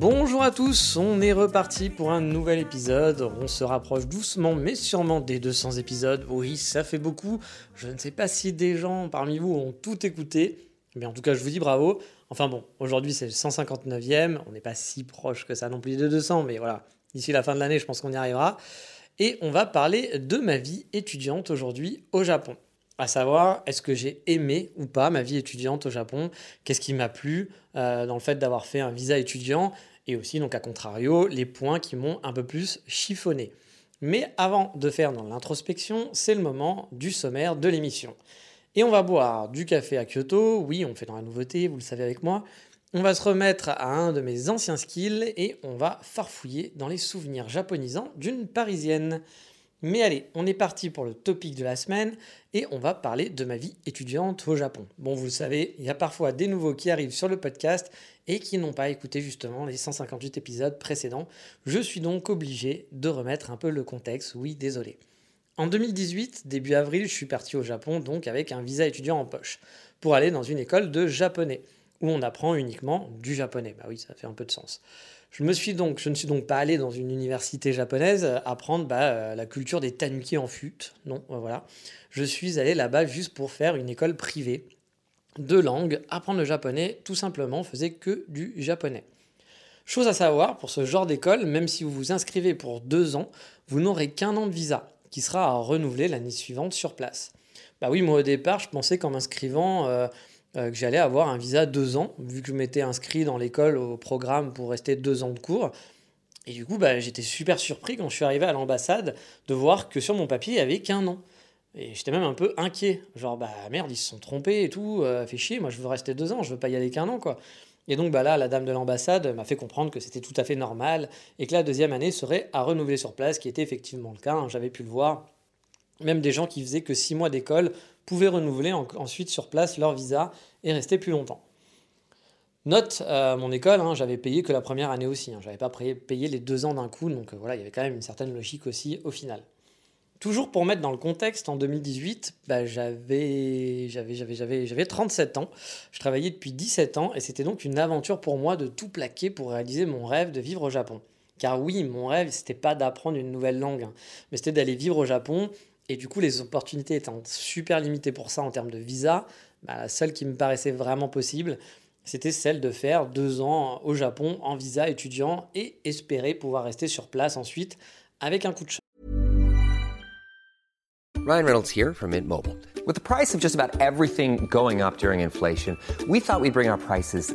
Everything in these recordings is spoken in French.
Bonjour à tous, on est reparti pour un nouvel épisode. On se rapproche doucement mais sûrement des 200 épisodes. Oui, ça fait beaucoup. Je ne sais pas si des gens parmi vous ont tout écouté, mais en tout cas, je vous dis bravo. Enfin bon, aujourd'hui c'est le 159e, on n'est pas si proche que ça non plus de 200, mais voilà, d'ici la fin de l'année, je pense qu'on y arrivera. Et on va parler de ma vie étudiante aujourd'hui au Japon à savoir est-ce que j'ai aimé ou pas ma vie étudiante au Japon, qu'est-ce qui m'a plu euh, dans le fait d'avoir fait un visa étudiant, et aussi, donc à contrario, les points qui m'ont un peu plus chiffonné. Mais avant de faire dans l'introspection, c'est le moment du sommaire de l'émission. Et on va boire du café à Kyoto, oui, on fait dans la nouveauté, vous le savez avec moi. On va se remettre à un de mes anciens skills et on va farfouiller dans les souvenirs japonisants d'une parisienne. Mais allez, on est parti pour le topic de la semaine et on va parler de ma vie étudiante au Japon. Bon, vous le savez, il y a parfois des nouveaux qui arrivent sur le podcast et qui n'ont pas écouté justement les 158 épisodes précédents. Je suis donc obligé de remettre un peu le contexte, oui, désolé. En 2018, début avril, je suis parti au Japon donc avec un visa étudiant en poche pour aller dans une école de japonais où on apprend uniquement du japonais. Bah oui, ça fait un peu de sens. Je, ne suis donc pas allé dans une université japonaise apprendre bah, euh, la culture des tanuki en fut. Non, euh, voilà. Je suis allé là-bas juste pour faire une école privée de langue. Apprendre le japonais, tout simplement, faisait que du japonais. Chose à savoir, pour ce genre d'école, même si vous vous inscrivez pour deux ans, vous n'aurez qu'un an de visa, qui sera à renouveler l'année suivante sur place. Bah oui, moi au départ, je pensais qu'en m'inscrivant, euh, euh, que j'allais avoir un visa deux ans, vu que je m'étais inscrit dans l'école au programme pour rester deux ans de cours. Et du coup, bah, j'étais super surpris quand je suis arrivé à l'ambassade de voir que sur mon papier, il n'y avait qu'un an. Et j'étais même un peu inquiet. Genre, bah merde, ils se sont trompés et tout, euh, fait chier, moi je veux rester deux ans, je veux pas y aller qu'un an, quoi. Et donc bah là, la dame de l'ambassade m'a fait comprendre que c'était tout à fait normal et que la deuxième année serait à renouveler sur place, qui était effectivement le cas, hein, j'avais pu le voir. Même des gens qui faisaient que six mois d'école pouvaient renouveler ensuite sur place leur visa et rester plus longtemps. Note, euh, mon école, hein, j'avais payé que la première année aussi. Hein, j'avais pas payé les deux ans d'un coup, donc euh, voilà, il y avait quand même une certaine logique aussi au final. Toujours pour mettre dans le contexte, en 2018, bah, j'avais, j'avais, j'avais, j'avais, j'avais 37 ans. Je travaillais depuis 17 ans et c'était donc une aventure pour moi de tout plaquer pour réaliser mon rêve de vivre au Japon. Car oui, mon rêve, c'était pas d'apprendre une nouvelle langue, hein, mais c'était d'aller vivre au Japon et du coup, les opportunités étant super limitées pour ça en termes de visa, bah, la seule qui me paraissait vraiment possible, c'était celle de faire deux ans au Japon en visa étudiant et espérer pouvoir rester sur place ensuite avec un coup de chance. Ryan Reynolds here from Mint Mobile. With the price of just about everything going up during inflation, we thought we'd bring our prices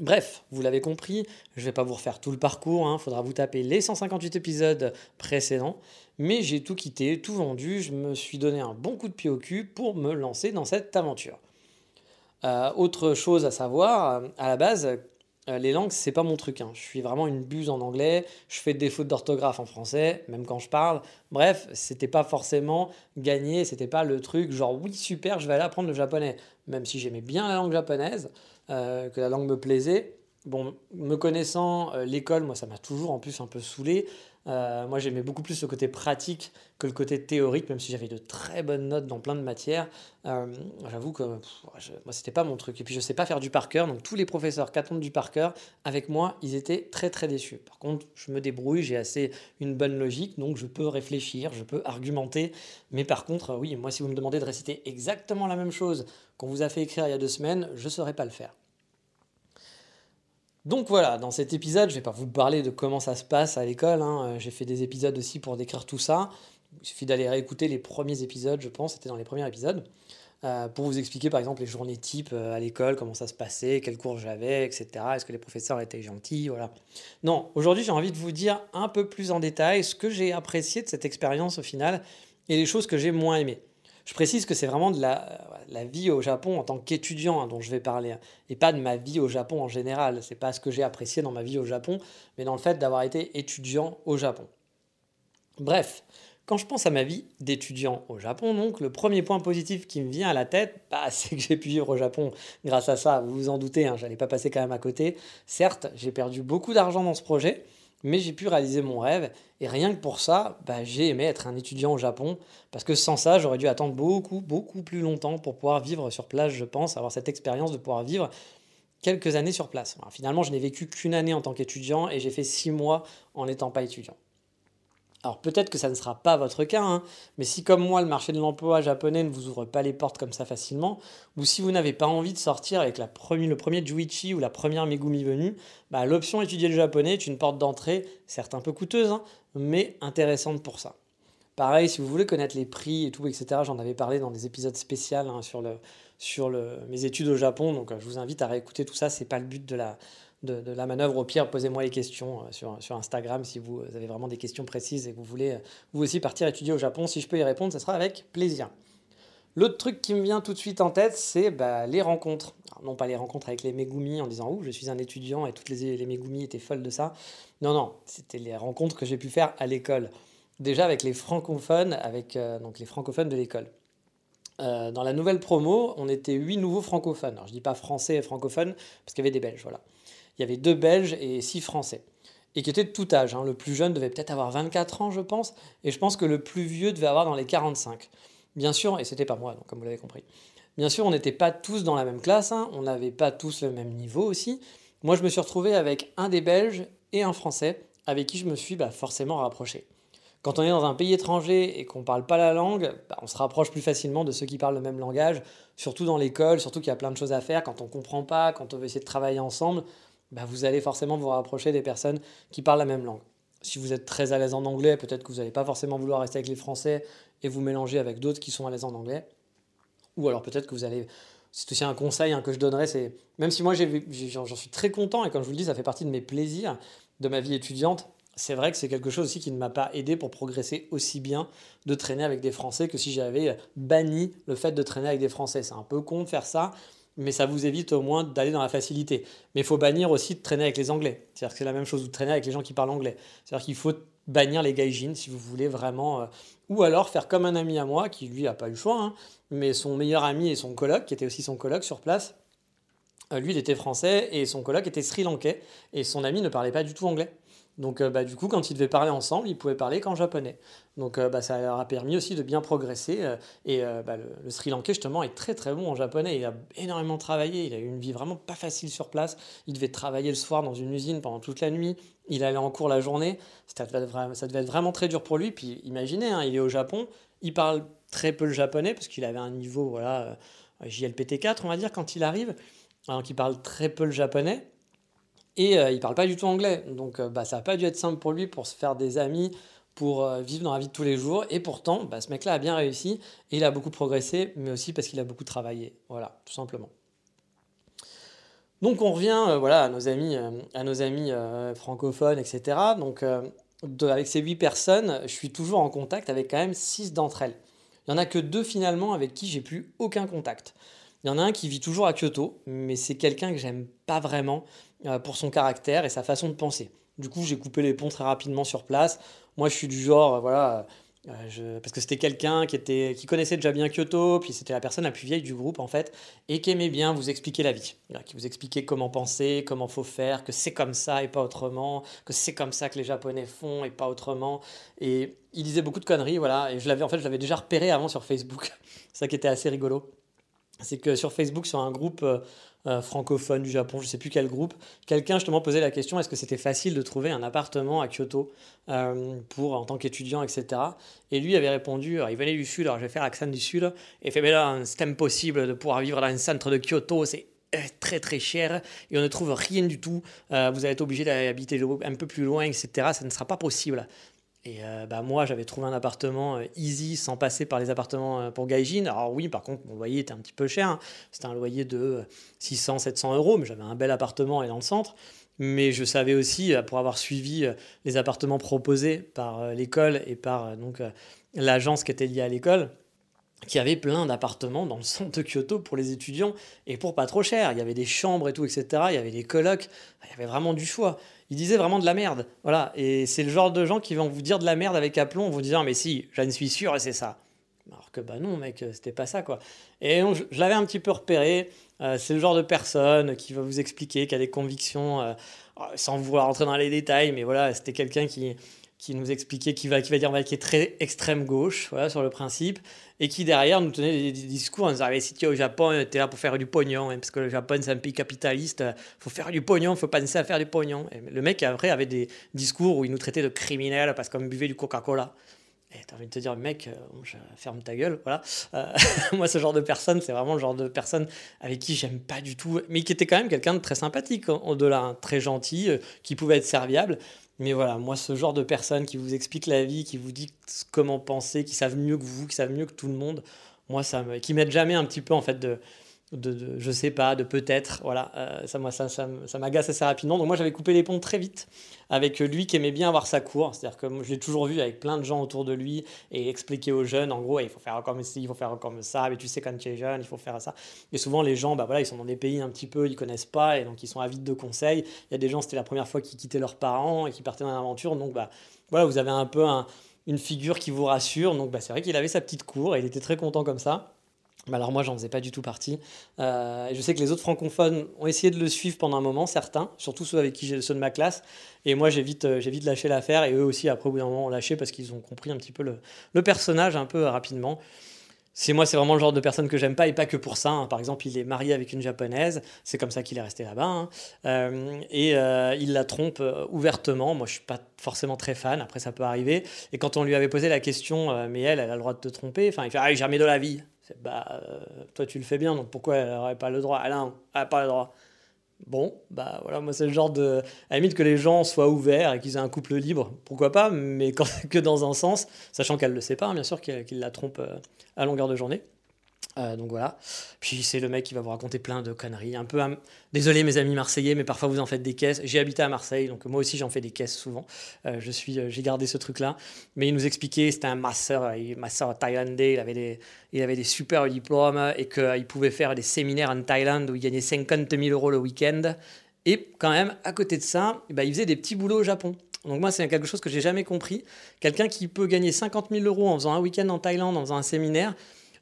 Bref, vous l'avez compris, je ne vais pas vous refaire tout le parcours, il faudra vous taper les 158 épisodes précédents, mais j'ai tout quitté, tout vendu, je me suis donné un bon coup de pied au cul pour me lancer dans cette aventure. Euh, autre chose à savoir, à la base, euh, les langues, c'est pas mon truc. hein. Je suis vraiment une buse en anglais. Je fais des fautes d'orthographe en français, même quand je parle. Bref, c'était pas forcément gagné. C'était pas le truc genre oui super, je vais aller apprendre le japonais. Même si j'aimais bien la langue japonaise, euh, que la langue me plaisait. Bon, me connaissant, euh, l'école, moi, ça m'a toujours en plus un peu saoulé. Euh, moi, j'aimais beaucoup plus le côté pratique que le côté théorique, même si j'avais de très bonnes notes dans plein de matières. J'avoue que pff, je- moi, c'était pas mon truc. Et puis, je sais pas faire du par cœur. Donc, tous les professeurs qui attendent du par cœur, avec moi, ils étaient très, très déçus. Par contre, je me débrouille, j'ai assez une bonne logique, donc je peux réfléchir, je peux argumenter. Mais par contre, oui, moi, si vous me demandez de réciter exactement la même chose qu'on vous a fait écrire il y a deux semaines, je saurais pas le faire. Donc voilà, dans cet épisode, je ne vais pas vous parler de comment ça se passe à l'école. hein. Euh, J'ai fait des épisodes aussi pour décrire tout ça. Il suffit d'aller réécouter les premiers épisodes, je pense, c'était dans les premiers épisodes. euh, pour vous expliquer par exemple les journées types euh, à l'école, comment ça se passait, quels cours j'avais, etc. Est-ce que les professeurs étaient gentils, voilà. Non, aujourd'hui j'ai envie de vous dire un peu plus en détail ce que j'ai apprécié de cette expérience au final et les choses que j'ai moins aimées. Je précise que c'est vraiment de la, vie au Japon en tant qu'étudiant hein, dont je vais parler, hein, et pas de ma vie au Japon en général. C'est pas ce que j'ai apprécié dans ma vie au Japon, mais dans le fait d'avoir été étudiant au Japon. Bref, quand je pense à ma vie d'étudiant au Japon, donc, le premier point positif qui me vient à la tête, bah, c'est que j'ai pu vivre au Japon grâce à ça. Vous vous en doutez, hein, j'allais pas passer quand même à côté. Certes, j'ai perdu beaucoup d'argent dans ce projet, mais j'ai pu réaliser mon rêve. Et rien que pour ça, bah, j'ai aimé être un étudiant au Japon, parce que sans ça, j'aurais dû attendre beaucoup, beaucoup plus longtemps pour pouvoir vivre sur place, je pense, avoir cette expérience de pouvoir vivre quelques années sur place. finalement, je n'ai vécu qu'une année en tant qu'étudiant et j'ai fait six mois en n'étant pas étudiant. Alors peut-être que ça ne sera pas votre cas, hein, mais si comme moi le marché de l'emploi japonais ne vous ouvre pas les portes comme ça facilement, ou si vous n'avez pas envie de sortir avec le premier Juichi ou la première Megumi venue, bah, l'option étudier le japonais est une porte d'entrée, certes un peu coûteuse, hein, mais intéressante pour ça. Pareil, si vous voulez connaître les prix et tout, etc., j'en avais parlé dans des épisodes spéciaux hein, sur, mes études au Japon, donc je vous invite à réécouter tout ça, c'est pas le but de la, de, la manœuvre. Au pire, posez-moi les questions euh, sur, Instagram si vous avez vraiment des questions précises et que vous voulez euh, vous aussi partir étudier au Japon. Si je peux y répondre, ce sera avec plaisir. L'autre truc qui me vient tout de suite en tête, c'est bah, les rencontres. non pas les rencontres avec les Megumi en disant « Ouh, je suis un étudiant et toutes les, les Megumi étaient folles de ça ». Non, non, c'était les rencontres que j'ai pu faire à l'école. Déjà avec les francophones, avec euh, donc les francophones de l'école. dans la nouvelle promo, on était huit nouveaux francophones. Alors je dis pas français et francophones parce qu'il y avait des Belges, voilà il y avait deux Belges et six Français. Et qui étaient de tout âge. Hein. Le plus jeune devait peut-être avoir 24 ans, je pense. Et je pense que le plus vieux devait avoir dans les 45. Bien sûr, et c'était pas moi, donc, comme vous l'avez compris. Bien sûr, on n'était pas tous dans la même classe. Hein. On n'avait pas tous le même niveau aussi. Moi, je me suis retrouvé avec un des Belges et un Français, avec qui je me suis bah, forcément rapproché. Quand on est dans un pays étranger et qu'on ne parle pas la langue, bah, on se rapproche plus facilement de ceux qui parlent le même langage, surtout dans l'école, surtout qu'il y a plein de choses à faire, quand on ne comprend pas, quand on veut essayer de travailler ensemble, bah, vous allez forcément vous rapprocher des personnes qui parlent la même langue. Si vous êtes très à l'aise en anglais, peut-être que vous n'allez pas forcément vouloir rester avec les Français et vous mélanger avec d'autres qui sont à l'aise en anglais. Ou alors peut-être que vous allez... C'est aussi un conseil hein, que je donnerais, c'est... Même si moi j'en suis très content, et comme je vous le dis, ça fait partie de mes plaisirs de ma vie étudiante, c'est vrai que c'est quelque chose aussi qui ne m'a pas aidé pour progresser aussi bien de traîner avec des Français que si j'avais banni le fait de traîner avec des Français. C'est un peu con de faire ça, mais ça vous évite au moins d'aller dans la facilité. Mais il faut bannir aussi de traîner avec les Anglais. C'est-à-dire que c'est la même chose, de traîner avec les gens qui parlent anglais. C'est-à-dire qu'il faut bannir les gaijins si vous voulez vraiment. Euh, ou alors faire comme un ami à moi, qui lui a pas eu le choix, hein, mais son meilleur ami et son coloc, qui était aussi son coloc sur place, euh, lui il était français et son coloc était sri lankais, et son ami ne parlait pas du tout anglais. Donc euh, bah, du coup, quand ils devaient parler ensemble, ils pouvaient parler qu'en japonais. Donc euh, bah, ça leur a permis aussi de bien progresser. Euh, et bah, le, Sri Lankais, justement, est très très bon en japonais. Il a énormément travaillé. Il a eu une vie vraiment pas facile sur place. Il devait travailler le soir dans une usine pendant toute la nuit. Il allait en cours la journée. Ça devait être, vraiment très dur pour lui. Puis imaginez, hein, il est au Japon. Il parle très peu le japonais parce qu'il avait un niveau voilà, JLPT4, on va dire, quand il arrive. Donc il parle très peu le japonais. Et euh, il parle pas du tout anglais. Donc euh, bah, ça n'a pas dû être simple pour lui pour se faire des amis, pour euh, vivre dans la vie de tous les jours. Et pourtant, bah, ce mec-là a bien réussi. Et il a beaucoup progressé, mais aussi parce qu'il a beaucoup travaillé. Voilà, tout simplement. Donc on revient voilà, à nos amis, à nos amis francophones, etc. Donc avec ces huit personnes, je suis toujours en contact avec quand même six d'entre elles. Il n'y en a que deux finalement avec qui j'ai plus aucun contact. Il y en a un qui vit toujours à Kyoto, mais c'est quelqu'un que j'aime pas vraiment. Euh, pour son caractère et sa façon de penser. Du coup, j'ai coupé les ponts très rapidement sur place. Moi, je suis du genre, euh, voilà, euh, parce que c'était quelqu'un qui, qui connaissait déjà bien Kyoto, puis c'était la personne la plus vieille du groupe, en fait, et qui aimait bien vous expliquer la vie, qui vous expliquait comment penser, comment faut faire, que c'est comme ça et pas autrement, que c'est comme ça que les Japonais font et pas autrement. Et il disait beaucoup de conneries, voilà, et je l'avais, en fait, je l'avais déjà repéré avant sur Facebook. ça qui était assez rigolo. C'est que sur Facebook, sur un groupe euh, francophone du Japon, je ne sais plus quel groupe, quelqu'un justement posait la question est-ce que c'était facile de trouver un appartement à Kyoto euh, pour en tant qu'étudiant, etc. Et lui avait répondu il venait du sud, alors je vais faire l'accent du sud, et fait mais là, c'est impossible de pouvoir vivre dans un centre de Kyoto, c'est euh, très très cher et on ne trouve rien du tout. vous allez être obligé d'habiter un peu plus loin, etc. Ça ne sera pas possible. Et euh, bah, moi, j'avais trouvé un appartement euh, easy sans passer par les appartements euh, pour Gaijin. Alors oui, par contre, mon loyer était un petit peu cher. C'était un loyer de 600, 700 euros, mais j'avais un bel appartement et dans le centre. Mais je savais aussi, pour avoir suivi les appartements proposés par l'école et par donc l'agence qui était liée à l'école, qu'il y avait plein d'appartements dans le centre de Kyoto pour les étudiants et pour pas trop cher. Il y avait des chambres et tout, etc. Il y avait des colocs. Il y avait vraiment du choix. Ils disaient vraiment de la merde. Voilà. Et c'est le genre de gens qui vont vous dire de la merde avec aplomb en vous disant Mais si, j'en suis sûr et c'est ça. Alors que bah non, mec, c'était pas ça, quoi. Et je, l'avais un petit peu repéré. Euh, c'est le genre de personne qui va vous expliquer, qui a des convictions, euh, sans vouloir rentrer dans les détails, mais voilà, c'était quelqu'un qui, qui nous expliquait, qui va, qui va dire bah, qui est très extrême gauche, voilà, sur le principe, et qui derrière nous tenait des, des discours en disant Ah, mais si tu es au Japon, tu es là pour faire du pognon, hein, parce que le Japon c'est un pays capitaliste, faut faire du pognon, faut penser à faire du pognon. Le mec après avait des discours où il nous traitait de criminels parce qu'on buvait du Coca-Cola. Et t'as envie de te dire, mec, euh, ferme ta gueule, voilà. Euh, moi, ce genre de personne, c'est vraiment le genre de personne avec qui j'aime pas du tout, mais qui était quand même quelqu'un de très sympathique, au-delà, hein, très gentil, euh, qui pouvait être serviable. Mais voilà, moi, ce genre de personne qui vous explique la vie, qui vous dit comment penser, qui savent mieux que vous, qui savent mieux que tout le monde, moi, ça me, qui m'aide jamais un petit peu, en fait, de, de, je sais pas, de peut-être, voilà, euh, ça, moi, ça, ça, ça m'agace assez rapidement. Donc moi, j'avais coupé les ponts très vite avec lui qui aimait bien avoir sa cour. C'est-à-dire que je l'ai toujours vu avec plein de gens autour de lui et expliquer aux jeunes, en gros, il faut faire comme ci, il faut faire comme ça, mais tu sais, quand tu es jeune, il faut faire ça. Et souvent, les gens, bah voilà, ils sont dans des pays un petit peu, ils connaissent pas et donc ils sont avides de conseils. Il y a des gens, c'était la première fois qu'ils quittaient leurs parents et qui partaient dans l'aventure. Donc, bah voilà, vous avez un peu un- une figure qui vous rassure. Donc, bah, c'est vrai qu'il avait sa petite cour et il était très content comme ça. Alors moi, j'en faisais pas du tout partie. Euh, je sais que les autres francophones ont essayé de le suivre pendant un moment, certains, surtout ceux avec qui j'ai ceux de ma classe. Et moi, j'ai vite, euh, j'ai vite lâché l'affaire. Et eux aussi, après, au bout d'un moment, ont lâché parce qu'ils ont compris un petit peu le, personnage un peu euh, rapidement. C'est moi, c'est vraiment le genre de personne que j'aime pas et pas que pour ça. hein. Par exemple, il est marié avec une japonaise, c'est comme ça qu'il est resté là-bas. hein. Et il la trompe ouvertement. Moi, je suis pas forcément très fan. Après, ça peut arriver. Et quand on lui avait posé la question, mais elle, elle a le droit de te tromper? Enfin, il fait ah, jamais de la vie. Bah, euh, toi, tu le fais bien, donc pourquoi elle n'aurait pas le droit? Non, elle n'a pas le droit. Bon, bah voilà, moi c'est le genre de. À la limite que les gens soient ouverts et qu'ils aient un couple libre, pourquoi pas, mais que dans un sens, sachant qu'elle ne le sait pas, hein, bien sûr, qu'il qu'il la trompe euh, à longueur de journée. Euh, donc voilà. Puis c'est le mec qui va vous raconter plein de conneries. Un peu. am- Désolé mes amis marseillais, mais parfois vous en faites des caisses. J'ai habité à Marseille, donc moi aussi j'en fais des caisses souvent. Euh, je suis, euh, j'ai gardé ce truc-là. Mais il nous expliquait, c'était un masseur, masseur thaïlandais. Il avait des, il avait des super diplômes et qu'il pouvait faire des séminaires en Thaïlande où il gagnait 50 000 euros le week-end. Et quand même, à côté de ça, eh ben, il faisait des petits boulots au Japon. Donc moi, c'est quelque chose que j'ai jamais compris. Quelqu'un qui peut gagner 50 000 euros en faisant un week-end en Thaïlande, en faisant un séminaire,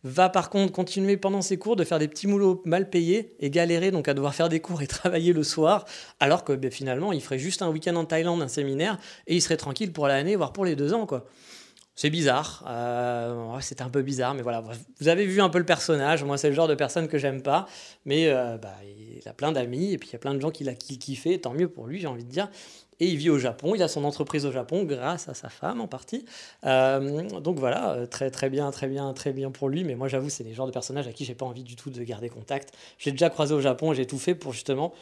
va par contre continuer pendant ses cours de faire des petits boulots mal payés et galérer donc à devoir faire des cours et travailler le soir, alors que ben, finalement, il ferait juste un week-end en Thaïlande, un séminaire, et il serait tranquille pour l'année, voire pour les deux ans, quoi. C'est bizarre, euh, c'est un peu bizarre, mais voilà. Vous avez vu un peu le personnage. Moi, c'est le genre de personne que j'aime pas, mais euh, bah, il a plein d'amis et puis il y a plein de gens qui l'a qui, fait. Tant mieux pour lui, j'ai envie de dire. Et il vit au Japon. Il a son entreprise au Japon grâce à sa femme en partie. Euh, donc voilà, euh, très très bien, très bien, très bien pour lui. Mais moi, j'avoue, c'est les genres de personnages à qui j'ai pas envie du tout de garder contact. J'ai déjà croisé au Japon et j'ai tout fait pour justement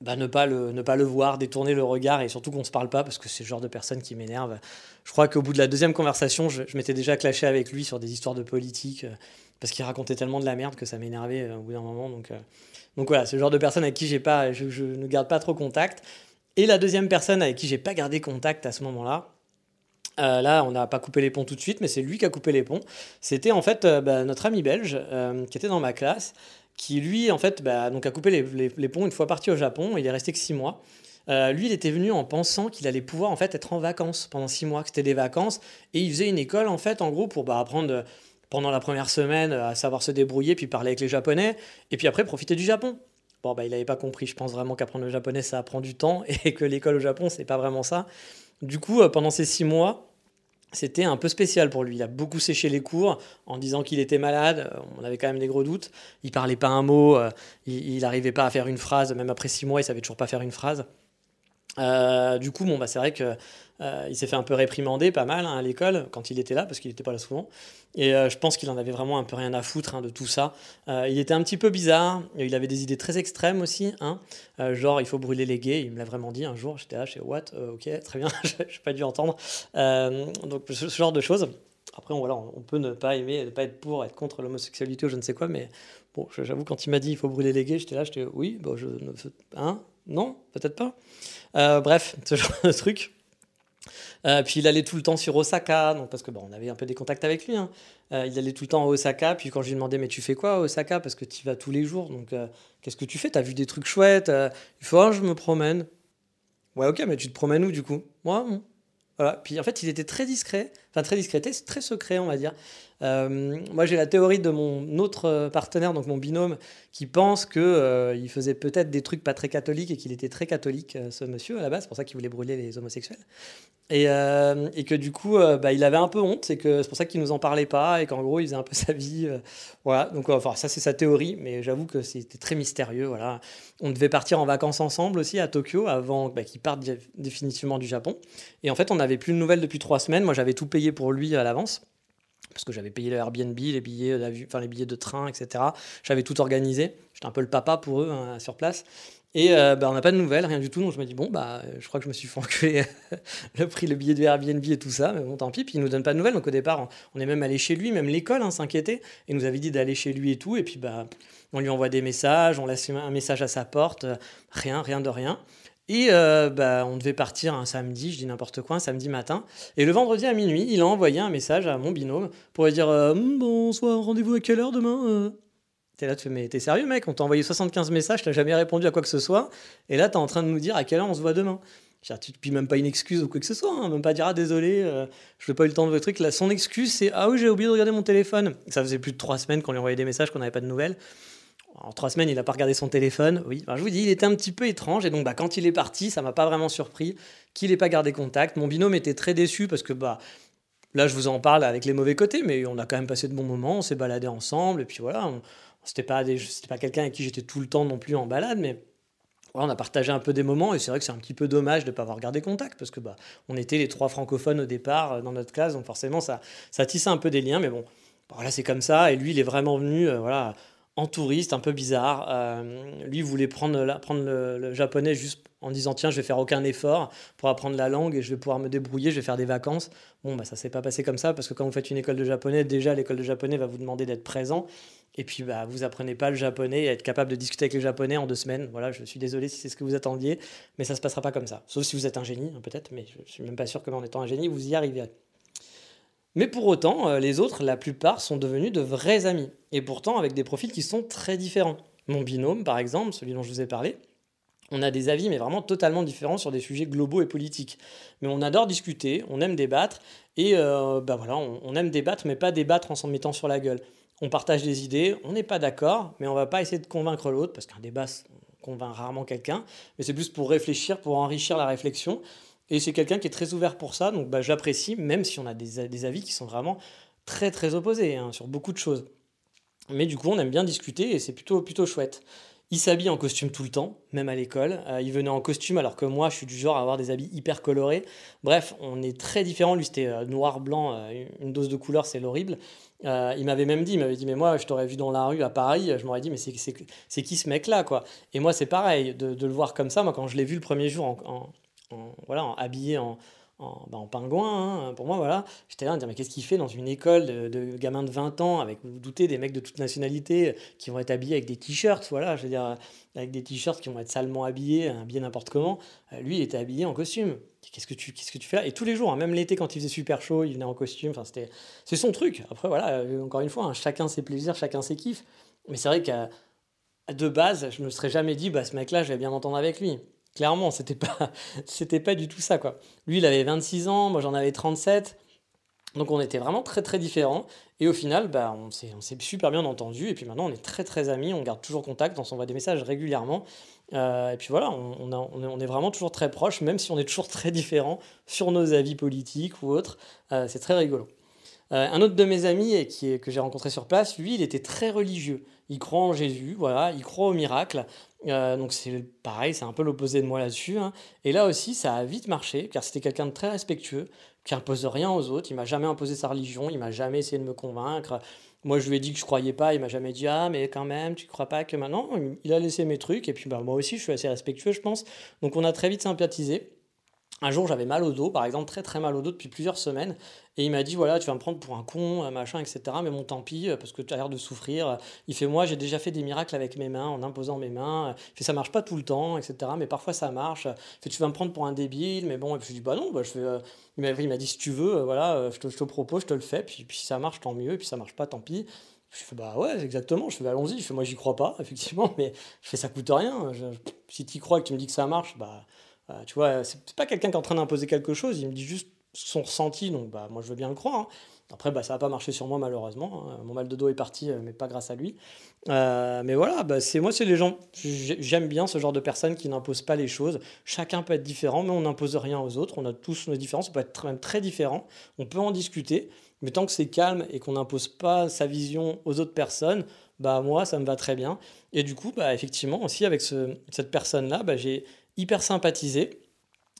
bah, ne, pas le, ne pas le voir, détourner le regard et surtout qu'on ne se parle pas parce que c'est le genre de personne qui m'énerve. Je crois qu'au bout de la deuxième conversation, je, m'étais déjà clashé avec lui sur des histoires de politique euh, parce qu'il racontait tellement de la merde que ça m'énervait au bout d'un moment. Donc, voilà, c'est le genre de personne avec qui je ne garde pas trop contact. Et la deuxième personne avec qui j'ai pas gardé contact à ce moment-là, euh, là, on n'a pas coupé les ponts tout de suite, mais c'est lui qui a coupé les ponts. C'était en fait euh, bah, notre ami belge euh, qui était dans ma classe, qui lui, en fait, bah, donc a coupé les, ponts une fois parti au Japon. Il est resté que six mois. Lui, il était venu en pensant qu'il allait pouvoir en fait être en vacances pendant six mois, que c'était des vacances, et il faisait une école en fait, en gros, pour bah, apprendre pendant la première semaine à savoir se débrouiller, puis parler avec les Japonais, et puis après profiter du Japon. Bon, bah, il n'avait pas compris. Je pense vraiment qu'apprendre le japonais, ça prend du temps, et que l'école au Japon, c'est pas vraiment ça. Du coup, euh, pendant ces six mois, c'était un peu spécial pour lui. Il a beaucoup séché les cours en disant qu'il était malade. Euh, On avait quand même des gros doutes. Il parlait pas un mot. euh, Il n'arrivait pas à faire une phrase. Même après six mois, il savait toujours pas faire une phrase. Du coup, bon, bah, c'est vrai que euh, s'est fait un peu réprimander pas mal hein, à l'école quand il était là, parce qu'il n'était pas là souvent. Et euh, je pense qu'il en avait vraiment un peu rien à foutre hein, de tout ça. Euh, il était un petit peu bizarre, il avait des idées très extrêmes aussi, hein. genre il faut brûler les gays, il me l'a vraiment dit un jour, j'étais là, je what, ok, très bien, je n'ai pas dû entendre. donc ce, genre de choses. Après, on, on peut ne pas aimer, ne pas être pour, être contre l'homosexualité ou je ne sais quoi, mais bon, j'avoue, quand il m'a dit il faut brûler les gays, j'étais là, j'étais oui, bon, je ne. Hein? Non Peut-être pas. bref, ce genre de truc. Euh, puis il allait tout le temps sur Osaka, donc parce que bon, on avait un peu des contacts avec lui. Hein. Euh, il allait tout le temps à Osaka. Puis quand je lui demandais mais tu fais quoi à Osaka? Parce que tu y vas tous les jours, donc euh, qu'est-ce que tu fais? T'as vu des trucs chouettes Il faut ah, je me promène. Ouais ok, mais tu te promènes où du coup? Moi, voilà. Puis en fait, il était très discret, enfin très discret, très secret, on va dire. Euh, moi, j'ai la théorie de mon autre partenaire, donc mon binôme, qui pense qu'il euh, il faisait peut-être des trucs pas très catholiques et qu'il était très catholique, euh, ce monsieur, à la base. C'est pour ça qu'il voulait brûler les homosexuels. Et, et que du coup, bah, il avait un peu honte. C'est que c'est pour ça qu'il nous en parlait pas et qu'en gros, il faisait un peu sa vie. voilà. Donc, ça, c'est sa théorie, mais j'avoue que c'était très mystérieux. Voilà. On devait partir en vacances ensemble aussi à Tokyo avant bah, qu'il parte définitivement du Japon. Et en fait, on n'avait plus de nouvelles depuis trois semaines. Moi, j'avais tout payé pour lui à l'avance parce que j'avais payé le Airbnb, les billets, enfin, les billets de train, etc. J'avais tout organisé. J'étais un peu le papa pour eux hein, sur place. Et euh, bah, on n'a pas de nouvelles, rien du tout. Donc je me dis, bon, bah, je crois que je me suis fait enculer le prix, le billet de Airbnb et tout ça. Mais bon, tant pis. Puis il nous donne pas de nouvelles. Donc au départ, on, est même allé chez lui, même l'école hein, s'inquiétait. Et nous avait dit d'aller chez lui et tout. Et puis bah, on lui envoie des messages, on laisse un message à sa porte. rien, rien de rien. Et euh, bah, on devait partir un samedi, je dis n'importe quoi, un samedi matin. Et le vendredi à minuit, il a envoyé un message à mon binôme pour lui dire euh, Bonsoir, rendez-vous à quelle heure demain euh? T'es là, tu fais Mais t'es sérieux, mec? On t'a envoyé 75 messages, t'as jamais répondu à quoi que ce soit. Et là, t'es en train de nous dire à quelle heure on se voit demain. Puis même pas une excuse ou quoi que ce soit, hein, même pas dire ah désolé, je n'ai pas eu le temps de votre truc. Là, son excuse c'est ah oui j'ai oublié de regarder mon téléphone. Ça faisait plus de trois semaines qu'on lui envoyait des messages qu'on n'avait pas de nouvelles. En trois semaines, il n'a pas regardé son téléphone. Oui, je vous dis, il était un petit peu étrange. Et donc, bah, quand il est parti, ça m'a pas vraiment surpris qu'il n'ait pas gardé contact. Mon binôme était très déçu parce que bah, là, je vous en parle avec les mauvais côtés, mais on a quand même passé de bons moments. On s'est baladé ensemble. Et puis voilà, on, c'était pas, pas quelqu'un avec qui j'étais tout le temps non plus en balade, mais on a partagé un peu des moments. Et c'est vrai que c'est un petit peu dommage de ne pas avoir gardé contact parce que bah, on était les trois francophones au départ euh, dans notre classe. Donc forcément, ça, ça tissait un peu des liens. Mais bon, voilà, c'est comme ça. Et lui, il est vraiment venu. Euh, voilà en touriste, un peu bizarre. Euh, lui voulait prendre, le, japonais juste en disant tiens, je vais faire aucun effort pour apprendre la langue et je vais pouvoir me débrouiller, je vais faire des vacances. Bon, bah ça s'est pas passé comme ça parce que quand vous faites une école de japonais, déjà l'école de japonais va vous demander d'être présent et puis bah vous apprenez pas le japonais et être capable de discuter avec les japonais en deux semaines. Voilà, je suis désolé si c'est ce que vous attendiez, mais ça se passera pas comme ça. Sauf si vous êtes un génie, hein, peut-être, mais je suis même pas sûr que en étant un génie vous y arrivez. Mais pour autant, euh, les autres, la plupart, sont devenus de vrais amis. Et pourtant avec des profils qui sont très différents. Mon binôme, par exemple, celui dont je vous ai parlé, on a des avis, mais vraiment totalement différents sur des sujets globaux et politiques. Mais on adore discuter, on aime débattre, et bah voilà, on, aime débattre, mais pas débattre en s'en mettant sur la gueule. On partage des idées, on n'est pas d'accord, mais on va pas essayer de convaincre l'autre, parce qu'un débat, on convainc rarement quelqu'un, mais c'est plus pour réfléchir, pour enrichir la réflexion. Et c'est quelqu'un qui est très ouvert pour ça, donc bah, j'apprécie, même si on a des, avis qui sont vraiment très très opposés hein, sur beaucoup de choses. Mais du coup, on aime bien discuter et c'est plutôt, plutôt chouette. Il s'habille en costume tout le temps, même à l'école. Euh, il venait en costume alors que moi, je suis du genre à avoir des habits hyper colorés. Bref, on est très différents. Lui, c'était euh, noir, blanc, euh, une dose de couleur, c'est l'horrible. il m'avait même dit, il m'avait dit, mais moi, je t'aurais vu dans la rue à Paris, je m'aurais dit, mais c'est qui ce mec-là, quoi? Et moi, c'est pareil, de, de, le voir comme ça. Moi, quand je l'ai vu le premier jour en, voilà, habillé en, en, bah, pingouin, hein, pour moi, voilà. J'étais là à me dire, mais qu'est-ce qu'il fait dans une école de, gamins de 20 ans, avec, vous, vous doutez, des mecs de toute nationalité qui vont être habillés avec des t-shirts, voilà, je veux dire, avec des t-shirts qui vont être salement habillés, habillés n'importe comment. Euh, lui, il était habillé en costume. Qu'est-ce que tu, qu'est-ce que tu fais là? Et tous les jours, hein, même l'été, quand il faisait super chaud, il venait en costume. C'était, c'est son truc. Après, voilà, euh, encore une fois, hein, chacun ses plaisirs, chacun ses kiffs. Mais c'est vrai qu'à de base, je me serais jamais dit, bah, ce mec-là, je vais bien m'entendre avec lui. Clairement, c'était pas, pas du tout ça, quoi. Lui, il avait 26 ans, moi j'en avais 37. Donc on était vraiment très très différents. Et au final, bah, on s'est super bien entendu. Et puis maintenant, on est très très amis, on garde toujours contact, on s'envoie des messages régulièrement. Euh, et puis voilà, on, est vraiment toujours très proches, même si on est toujours très différents sur nos avis politiques ou autres. Euh, c'est très rigolo. Euh, un autre de mes amis que j'ai rencontré sur place, lui, il était très religieux. il croit en Jésus, voilà, il croit au miracle. Euh, donc c'est pareil, c'est un peu l'opposé de moi là-dessus. hein. Et là aussi, ça a vite marché, car c'était quelqu'un de très respectueux, qui impose rien aux autres. Il m'a jamais imposé sa religion, il m'a jamais essayé de me convaincre. Moi, je lui ai dit que je croyais pas, il m'a jamais dit ah mais quand même, tu crois pas que maintenant. Il a laissé mes trucs et puis bah moi aussi, je suis assez respectueux, je pense. Donc on a très vite sympathisé. Un jour, j'avais mal au dos, par exemple, très très mal au dos depuis plusieurs semaines. Et il m'a dit voilà, tu vas me prendre pour un con, euh, machin, etc. Mais bon, tant pis, euh, parce que tu as l'air de souffrir. Il fait moi, j'ai déjà fait des miracles avec mes mains, en imposant mes mains. Il fait ça marche pas tout le temps, etc. Mais parfois ça marche. Il fait tu vas me prendre pour un débile, mais bon. Et puis je dis bah non, bah, je fais. euh, Il m'a dit si tu veux, euh, voilà, euh, je te, je propose, je te le fais. Puis, puis si ça marche, tant mieux. Et puis ça marche pas, tant pis. Je fais bah ouais, exactement. Je fais bah, allons-y. Je fais moi, j'y crois pas, effectivement, mais je fais ça coûte rien. Si tu crois et que tu me dis que ça marche, bah. Euh, tu vois, c'est pas quelqu'un qui est en train d'imposer quelque chose, il me dit juste son ressenti, donc bah, moi je veux bien le croire. hein. Après, bah, ça n'a pas marché sur moi malheureusement. hein. Mon mal de dos est parti, euh, mais pas grâce à lui. Euh, mais voilà, bah, c'est moi, c'est les gens. j'ai- J'aime bien ce genre de personnes qui n'imposent pas les choses. Chacun peut être différent, mais on n'impose rien aux autres. On a tous nos différences. On peut être même très différents. On peut en discuter, mais tant que c'est calme et qu'on n'impose pas sa vision aux autres personnes, bah moi, ça me va très bien. Et du coup, bah, effectivement, aussi avec ce- cette personne-là, bah, j'ai hyper sympathisé.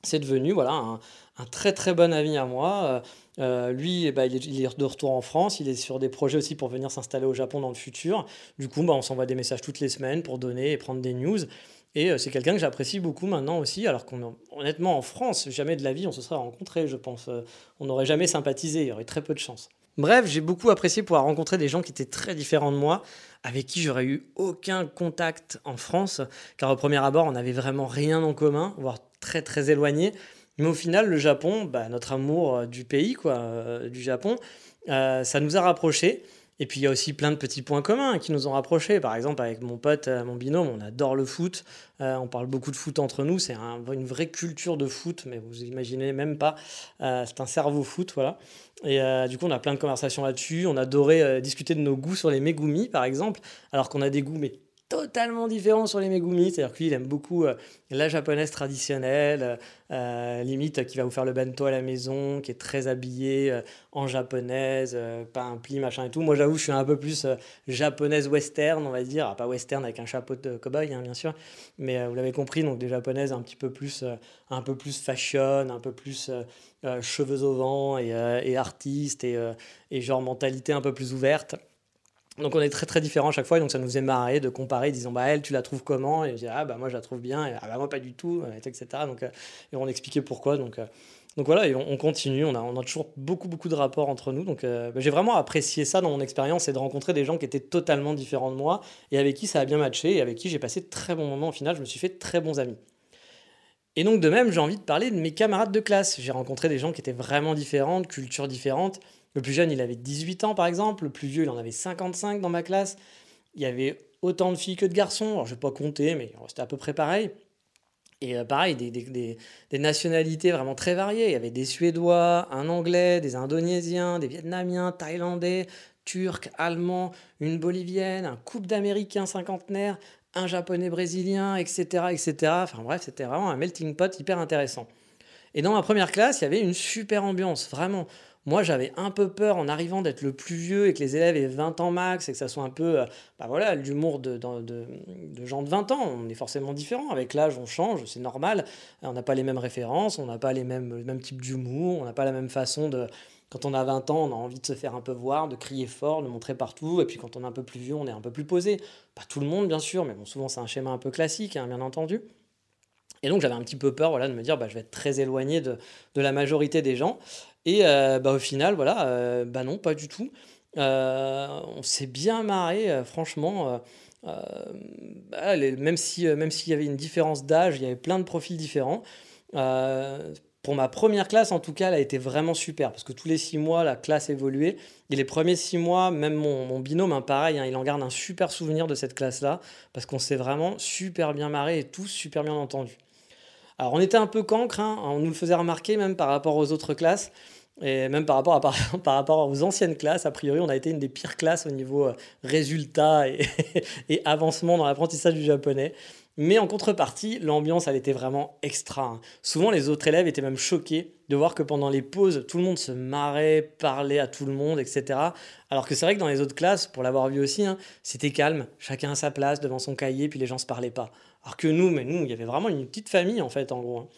C'est devenu voilà, un, très très bon ami à moi. Euh, euh, lui, eh ben, il, est, il est de retour en France. Il est sur des projets aussi pour venir s'installer au Japon dans le futur. Du coup, bah, on s'envoie des messages toutes les semaines pour donner et prendre des news. Et euh, c'est quelqu'un que j'apprécie beaucoup maintenant aussi, alors qu'on honnêtement en France, jamais de la vie on se serait rencontrés, je pense. On n'aurait jamais sympathisé, il y aurait très peu de chance. Bref, j'ai beaucoup apprécié pouvoir rencontrer des gens qui étaient très différents de moi, avec qui j'aurais eu aucun contact en France, car au premier abord, on n'avait vraiment rien en commun, voire très très éloigné. Mais au final, le Japon, bah, notre amour euh, du pays, quoi, euh, du Japon, euh, ça nous a rapprochés. Et puis il y a aussi plein de petits points communs qui nous ont rapprochés. Par exemple, avec mon pote, euh, mon binôme, on adore le foot. Euh, on parle beaucoup de foot entre nous. C'est un- une vraie culture de foot, mais vous imaginez même pas. Euh, c'est un cerveau foot, voilà. Et du coup, on a plein de conversations là-dessus. On adorait discuter de nos goûts sur les Megumi, par exemple, alors qu'on a des goûts mais totalement différents sur les Megumi. C'est-à-dire que lui, il aime beaucoup euh, la japonaise traditionnelle, euh, limite qui va vous faire le bento à la maison, qui est très habillée euh, en japonaise, euh, pas un pli, machin et tout. Moi, j'avoue, je suis un peu plus euh, japonaise western, on va dire. Ah, pas western avec un chapeau de cow-boy, hein, bien sûr. Mais euh, vous l'avez compris, donc des japonaises un petit peu plus, euh, un peu plus fashion, un peu plus euh, euh, cheveux au vent et, euh, et artiste euh, et genre mentalité un peu plus ouverte. Donc on est très très différents à chaque fois, et donc ça nous faisait marrer de comparer, disant bah elle tu la trouves comment? Et je dis ah bah moi je la trouve bien, et ah bah moi pas du tout, euh, etc. Donc euh, et on expliquait pourquoi. Donc euh, donc voilà, et on, on continue, on a, on a toujours beaucoup beaucoup de rapports entre nous. Donc bah, j'ai vraiment apprécié ça dans mon expérience, c'est de rencontrer des gens qui étaient totalement différents de moi et avec qui ça a bien matché et avec qui j'ai passé de très bons moments. Au final, je me suis fait très bons amis. Et donc de même, j'ai envie de parler de mes camarades de classe. J'ai rencontré des gens qui étaient vraiment différents, cultures différentes. Le plus jeune, il avait 18 ans par exemple. Le plus vieux, il en avait 55 dans ma classe. Il y avait autant de filles que de garçons. Alors, je vais pas compter, mais c'était à peu près pareil. Et euh, pareil, des nationalités vraiment très variées. Il y avait des Suédois, un Anglais, des Indonésiens, des Vietnamiens, Thaïlandais, Turcs, Allemands, une Bolivienne, un couple d'Américains cinquantenaires, un Japonais brésilien, etc., etc. Enfin bref, c'était vraiment un melting pot hyper intéressant. Et dans ma première classe, il y avait une super ambiance, vraiment. Moi, j'avais un peu peur en arrivant d'être le plus vieux et que les élèves aient 20 ans max et que ça soit un peu, euh, bah voilà, l'humour de, gens de 20 ans. On est forcément différents. Avec l'âge, on change, c'est normal. On n'a pas les mêmes références, on n'a pas les mêmes, le même type d'humour, on n'a pas la même façon de. Quand on a 20 ans, on a envie de se faire un peu voir, de crier fort, de montrer partout. Et puis quand on est un peu plus vieux, on est un peu plus posé. Pas tout le monde, bien sûr, mais bon, souvent c'est un schéma un peu classique, hein, bien entendu. Et donc j'avais un petit peu peur voilà, de me dire bah, je vais être très éloigné de la majorité des gens. Et euh, bah, au final, voilà, euh, bah non, pas du tout. Euh, on s'est bien marré, franchement. bah, même si, même s'il y avait une différence d'âge, il y avait plein de profils différents. Pour ma première classe, en tout cas, elle a été vraiment super parce que tous les six mois, la classe évoluait. Et les premiers six mois, même mon, mon binôme, hein, pareil, hein, il en garde un super souvenir de cette classe-là parce qu'on s'est vraiment super bien marré et tous super bien entendus. Alors, on était un peu cancre, hein, on nous le faisait remarquer même par rapport aux autres classes. Et même par rapport, à, par, rapport aux anciennes classes, a priori, on a été une des pires classes au niveau euh, résultats et, avancement dans l'apprentissage du japonais. Mais en contrepartie, l'ambiance, elle était vraiment extra. Hein. Souvent, les autres élèves étaient même choqués de voir que pendant les pauses, tout le monde se marrait, parlait à tout le monde, etc. Alors que c'est vrai que dans les autres classes, pour l'avoir vu aussi, hein, c'était calme, chacun à sa place devant son cahier, puis les gens se parlaient pas. Alors que nous, mais nous, il y avait vraiment une petite famille en fait, en gros. Hein.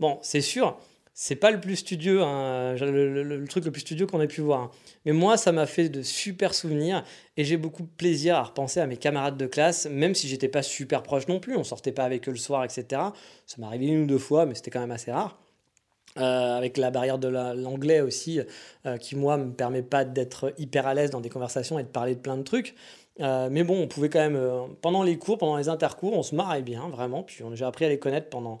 Bon, c'est sûr, c'est pas le plus studieux, hein, le, truc le plus studieux qu'on ait pu voir. Mais moi, ça m'a fait de super souvenirs et j'ai beaucoup de plaisir à repenser à mes camarades de classe, même si j'étais pas super proche non plus. On sortait pas avec eux le soir, etc. Ça m'est arrivé une ou deux fois, mais c'était quand même assez rare. Euh, avec la barrière de l'anglais aussi, euh, qui moi me permet pas d'être hyper à l'aise dans des conversations et de parler de plein de trucs. Euh, mais bon, on pouvait quand même, pendant les cours, pendant les intercours, on se marrait bien, vraiment. Puis j'ai appris à les connaître pendant,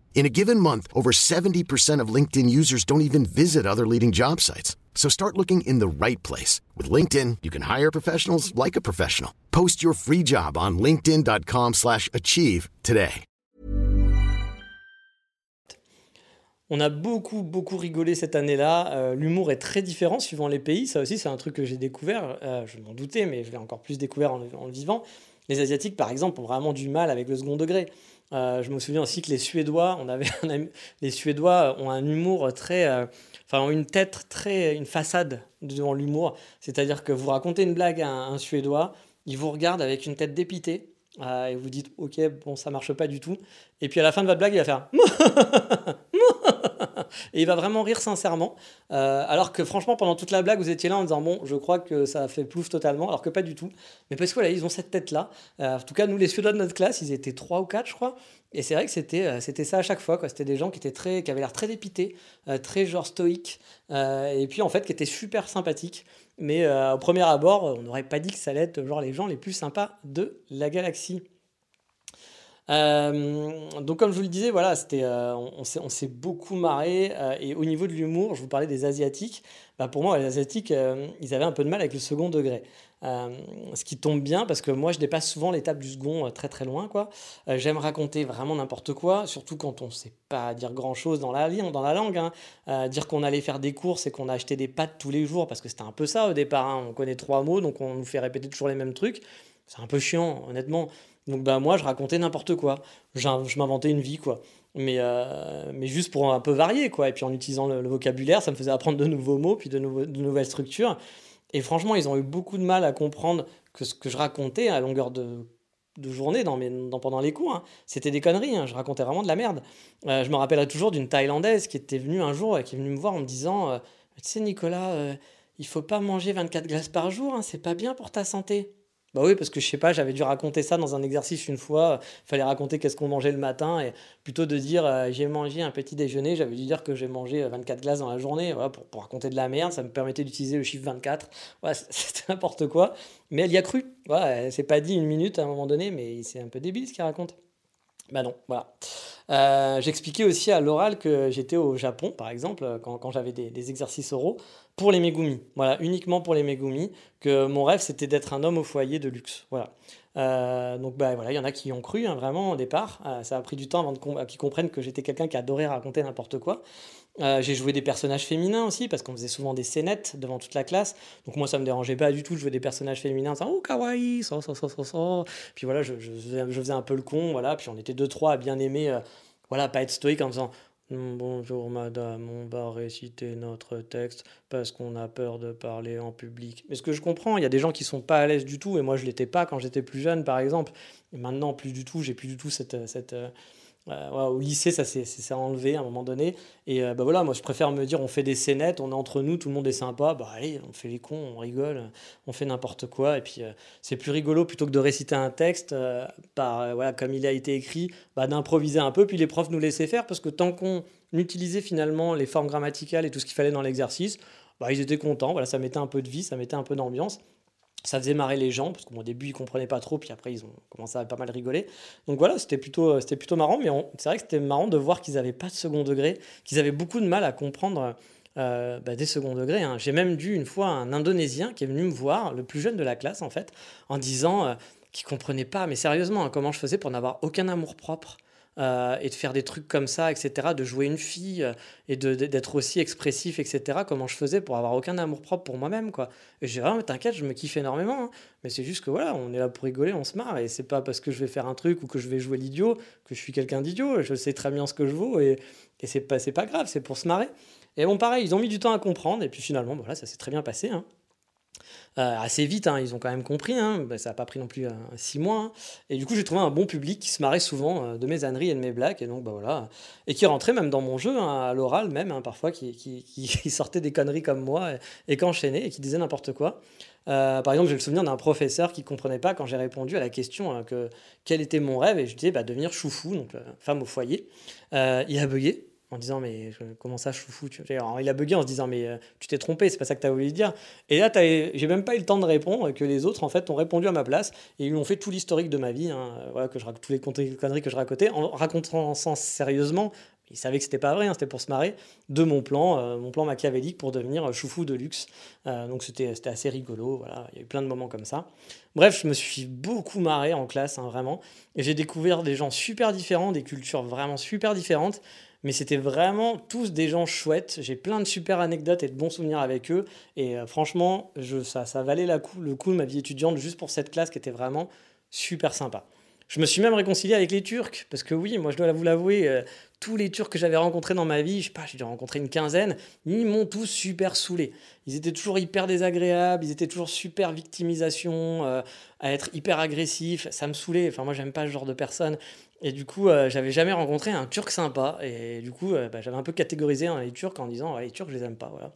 In a given month, over 70% of LinkedIn users don't even visit other leading job sites. So start looking in the right place. With LinkedIn, you can hire professionals like a professional. Post your free job on linkedin.com slash achieve today. On a beaucoup, beaucoup rigolé cette année-là. Euh, L'humour est très différent suivant les pays. Ça aussi, c'est un truc que j'ai découvert. Euh, je m'en doutais, mais je l'ai encore plus découvert en, en vivant. Les Asiatiques, par exemple, ont vraiment du mal avec le second degré. Euh, je me souviens aussi que les Suédois, on avait les Suédois ont un humour très, euh, enfin ont une tête très, une façade devant l'humour. C'est-à-dire que vous racontez une blague à un, Suédois, il vous regarde avec une tête dépitée euh, et vous dites ok bon ça marche pas du tout. Et puis à la fin de votre blague il va faire et il va vraiment rire sincèrement. Euh, alors que franchement, pendant toute la blague, vous étiez là en disant Bon, je crois que ça fait plouf totalement, alors que pas du tout. Mais parce que voilà, ils ont cette tête-là. Euh, en tout cas, nous, les Suédois de notre classe, ils étaient trois ou quatre, je crois. Et c'est vrai que c'était, euh, ça à chaque fois. C'était des gens qui, étaient très, qui avaient l'air très dépités, très genre stoïques, et puis en fait qui étaient super sympathiques. Mais au premier abord, on n'aurait pas dit que ça allait être genre les gens les plus sympas de la galaxie. Euh, donc comme je vous le disais, voilà, c'était, euh, on, s'est beaucoup marré. Euh, et au niveau de l'humour, je vous parlais des Asiatiques. Bah pour moi, les Asiatiques, ils avaient un peu de mal avec le second degré. ce qui tombe bien parce que moi, je dépasse souvent l'étape du second très très loin. quoi. j'aime raconter vraiment n'importe quoi, surtout quand on ne sait pas dire grand-chose dans la, dans la langue. Hein. dire qu'on allait faire des courses et qu'on a acheté des pâtes tous les jours, parce que c'était un peu ça au départ. Hein. On connaît trois mots, donc on nous fait répéter toujours les mêmes trucs. C'est un peu chiant, honnêtement. Donc bah moi je racontais n'importe quoi. Je m'inventais une vie quoi. Mais, euh, mais juste pour un peu varier quoi. Et puis en utilisant le, vocabulaire, ça me faisait apprendre de nouveaux mots, puis de, nouvelles structures. Et franchement, ils ont eu beaucoup de mal à comprendre que ce que je racontais à longueur de, journée dans mes, dans, pendant les cours, hein, c'était des conneries. Hein. je racontais vraiment de la merde. Euh, je me rappellerai toujours d'une Thaïlandaise qui était venue un jour et qui est venue me voir en me disant euh, Tu sais, Nicolas, il faut pas manger 24 glaces par jour, hein, c'est pas bien pour ta santé. Bah oui, parce que je sais pas, j'avais dû raconter ça dans un exercice une fois. Il fallait raconter qu'est-ce qu'on mangeait le matin et plutôt de dire euh, j'ai mangé un petit déjeuner, j'avais dû dire que j'ai mangé 24 euh, glaces dans la journée. Voilà, pour, pour, raconter de la merde, ça me permettait d'utiliser le chiffre 24. Voilà, c'était n'importe quoi. Mais elle y a cru. Voilà, elle s'est pas dit une minute à un moment donné, mais c'est un peu débile ce qu'elle raconte. Bah non, voilà. Euh, j'expliquais aussi à l'oral que j'étais au Japon, par exemple, quand, quand j'avais des, exercices oraux, pour les Megumi. Voilà, uniquement pour les Megumi, que mon rêve c'était d'être un homme au foyer de luxe. Voilà. Euh, donc bah, voilà, il y en a qui ont cru hein, vraiment au départ. Euh, ça a pris du temps avant qu'ils comprennent que j'étais quelqu'un qui adorait raconter n'importe quoi. Euh, j'ai joué des personnages féminins aussi parce qu'on faisait souvent des scénettes devant toute la classe. Donc moi ça me dérangeait pas du tout de jouer des personnages féminins, ça oh kawaii, ça ça ça ça. Puis voilà, je, je, faisais, un peu le con, voilà. Puis on était deux trois à bien aimer, voilà, pas être stoïque en disant Bonjour madame, on va réciter notre texte parce qu'on a peur de parler en public. Mais ce que je comprends, il y a des gens qui sont pas à l'aise du tout, et moi je l'étais pas quand j'étais plus jeune par exemple. Et maintenant plus du tout, j'ai plus du tout cette, cette, euh, au lycée, ça s'est enlevé à un moment donné. Et euh, bah voilà, moi je préfère me dire on fait des scénettes, on est entre nous, tout le monde est sympa. Bah allez, on fait les cons, on rigole, on fait n'importe quoi. Et puis euh, c'est plus rigolo plutôt que de réciter un texte par, voilà, comme il a été écrit, bah, d'improviser un peu. Puis les profs nous laissaient faire parce que tant qu'on utilisait finalement les formes grammaticales et tout ce qu'il fallait dans l'exercice, bah, ils étaient contents. Voilà, ça mettait un peu de vie, ça mettait un peu d'ambiance ça faisait marrer les gens, parce qu'au début, ils comprenaient pas trop, puis après, ils ont commencé à pas mal rigoler. Donc voilà, c'était plutôt, c'était plutôt marrant, mais c'est vrai que c'était marrant de voir qu'ils n'avaient pas de second degré, qu'ils avaient beaucoup de mal à comprendre euh, bah, des second degrés. Hein. J'ai même dû une fois un Indonésien qui est venu me voir, le plus jeune de la classe en fait, en disant euh, qu'il comprenait pas, mais sérieusement, hein, comment je faisais pour n'avoir aucun amour propre. Euh, et de faire des trucs comme ça, etc., de jouer une fille euh, et d'être aussi expressif, etc., comment je faisais pour avoir aucun amour propre pour moi-même, quoi. Et j'ai vraiment, t'inquiète, je me kiffe énormément, hein. mais c'est juste que voilà, on est là pour rigoler, on se marre, et c'est pas parce que je vais faire un truc ou que je vais jouer l'idiot que je suis quelqu'un d'idiot, je sais très bien ce que je vaux, et, et c'est pas, pas grave, c'est pour se marrer. Et bon, pareil, ils ont mis du temps à comprendre, et puis finalement, voilà, ça s'est très bien passé, hein. Euh, assez vite, hein, ils ont quand même compris, hein, bah, ça n'a pas pris non plus euh, six mois. Hein. Et du coup, j'ai trouvé un bon public qui se marrait souvent euh, de mes âneries et de mes blagues, et donc bah, voilà, et qui rentrait même dans mon jeu, à l'oral même, parfois, qui, qui, sortait des conneries comme moi et, et qui enchaînait et qui disait n'importe quoi. par exemple, j'ai le souvenir d'un professeur qui comprenait pas quand j'ai répondu à la question que quel était mon rêve, et je disais bah, devenir choufou, donc femme au foyer. il a bugué, en disant mais comment ça je fou il a bugué en se disant mais euh, tu t'es trompé c'est pas ça que tu as voulu dire et là j'ai même pas eu le temps de répondre que les autres en fait ont répondu à ma place et ils ont fait tout l'historique de ma vie hein, que je tous les conneries que je racontais en racontant ça sérieusement ils savaient que c'était pas vrai, hein, c'était pour se marrer, de mon plan, euh, mon plan machiavélique pour devenir euh, choufou de luxe. donc c'était assez rigolo, voilà, il y a eu plein de moments comme ça. Bref, je me suis beaucoup marré en classe, hein, vraiment. Et j'ai découvert des gens super différents, des cultures vraiment super différentes mais c'était vraiment tous des gens chouettes. J'ai plein de super anecdotes et de bons souvenirs avec eux. Et euh, franchement, je, ça, ça valait la coup, le coup de ma vie étudiante juste pour cette classe qui était vraiment super sympa. Je me suis même réconcilié avec les Turcs, parce que oui, moi je dois vous l'avouer, euh, tous les Turcs que j'avais rencontrés dans ma vie, je sais pas, j'ai dû rencontrer une quinzaine, ils m'ont tous super saoulé. Ils étaient toujours hyper désagréables, ils étaient toujours super victimisation, euh, à être hyper agressifs, ça me saoulait. Enfin, moi j'aime pas ce genre de personnes. Et du coup, euh, j'avais jamais rencontré un Turc sympa. Et du coup, bah, j'avais un peu catégorisé hein, les Turcs en disant les Turcs, je les aime pas. Voilà.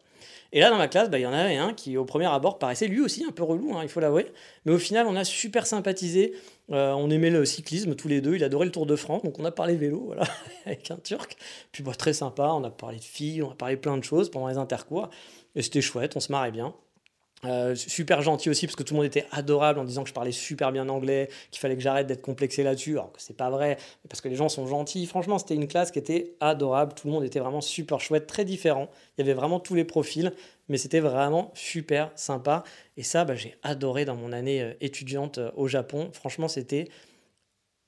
Et là, dans ma classe, bah, il y en avait un qui, au premier abord, paraissait lui aussi un peu relou, hein, il faut l'avouer. Mais au final, on a super sympathisé. Euh, on aimait le cyclisme tous les deux. Il adorait le Tour de France. Donc, on a parlé vélo, voilà, avec un Turc. Puis, bah, très sympa. On a parlé de filles, on a parlé plein de choses pendant les intercours. Et c'était chouette, on se marrait bien. Euh, super gentil aussi parce que tout le monde était adorable en disant que je parlais super bien anglais, qu'il fallait que j'arrête d'être complexé là-dessus, alors que c'est pas vrai, parce que les gens sont gentils. Franchement, c'était une classe qui était adorable, tout le monde était vraiment super chouette, très différent. Il y avait vraiment tous les profils, mais c'était vraiment super sympa. Et ça, bah, j'ai adoré dans mon année euh, étudiante euh, au Japon. Franchement, c'était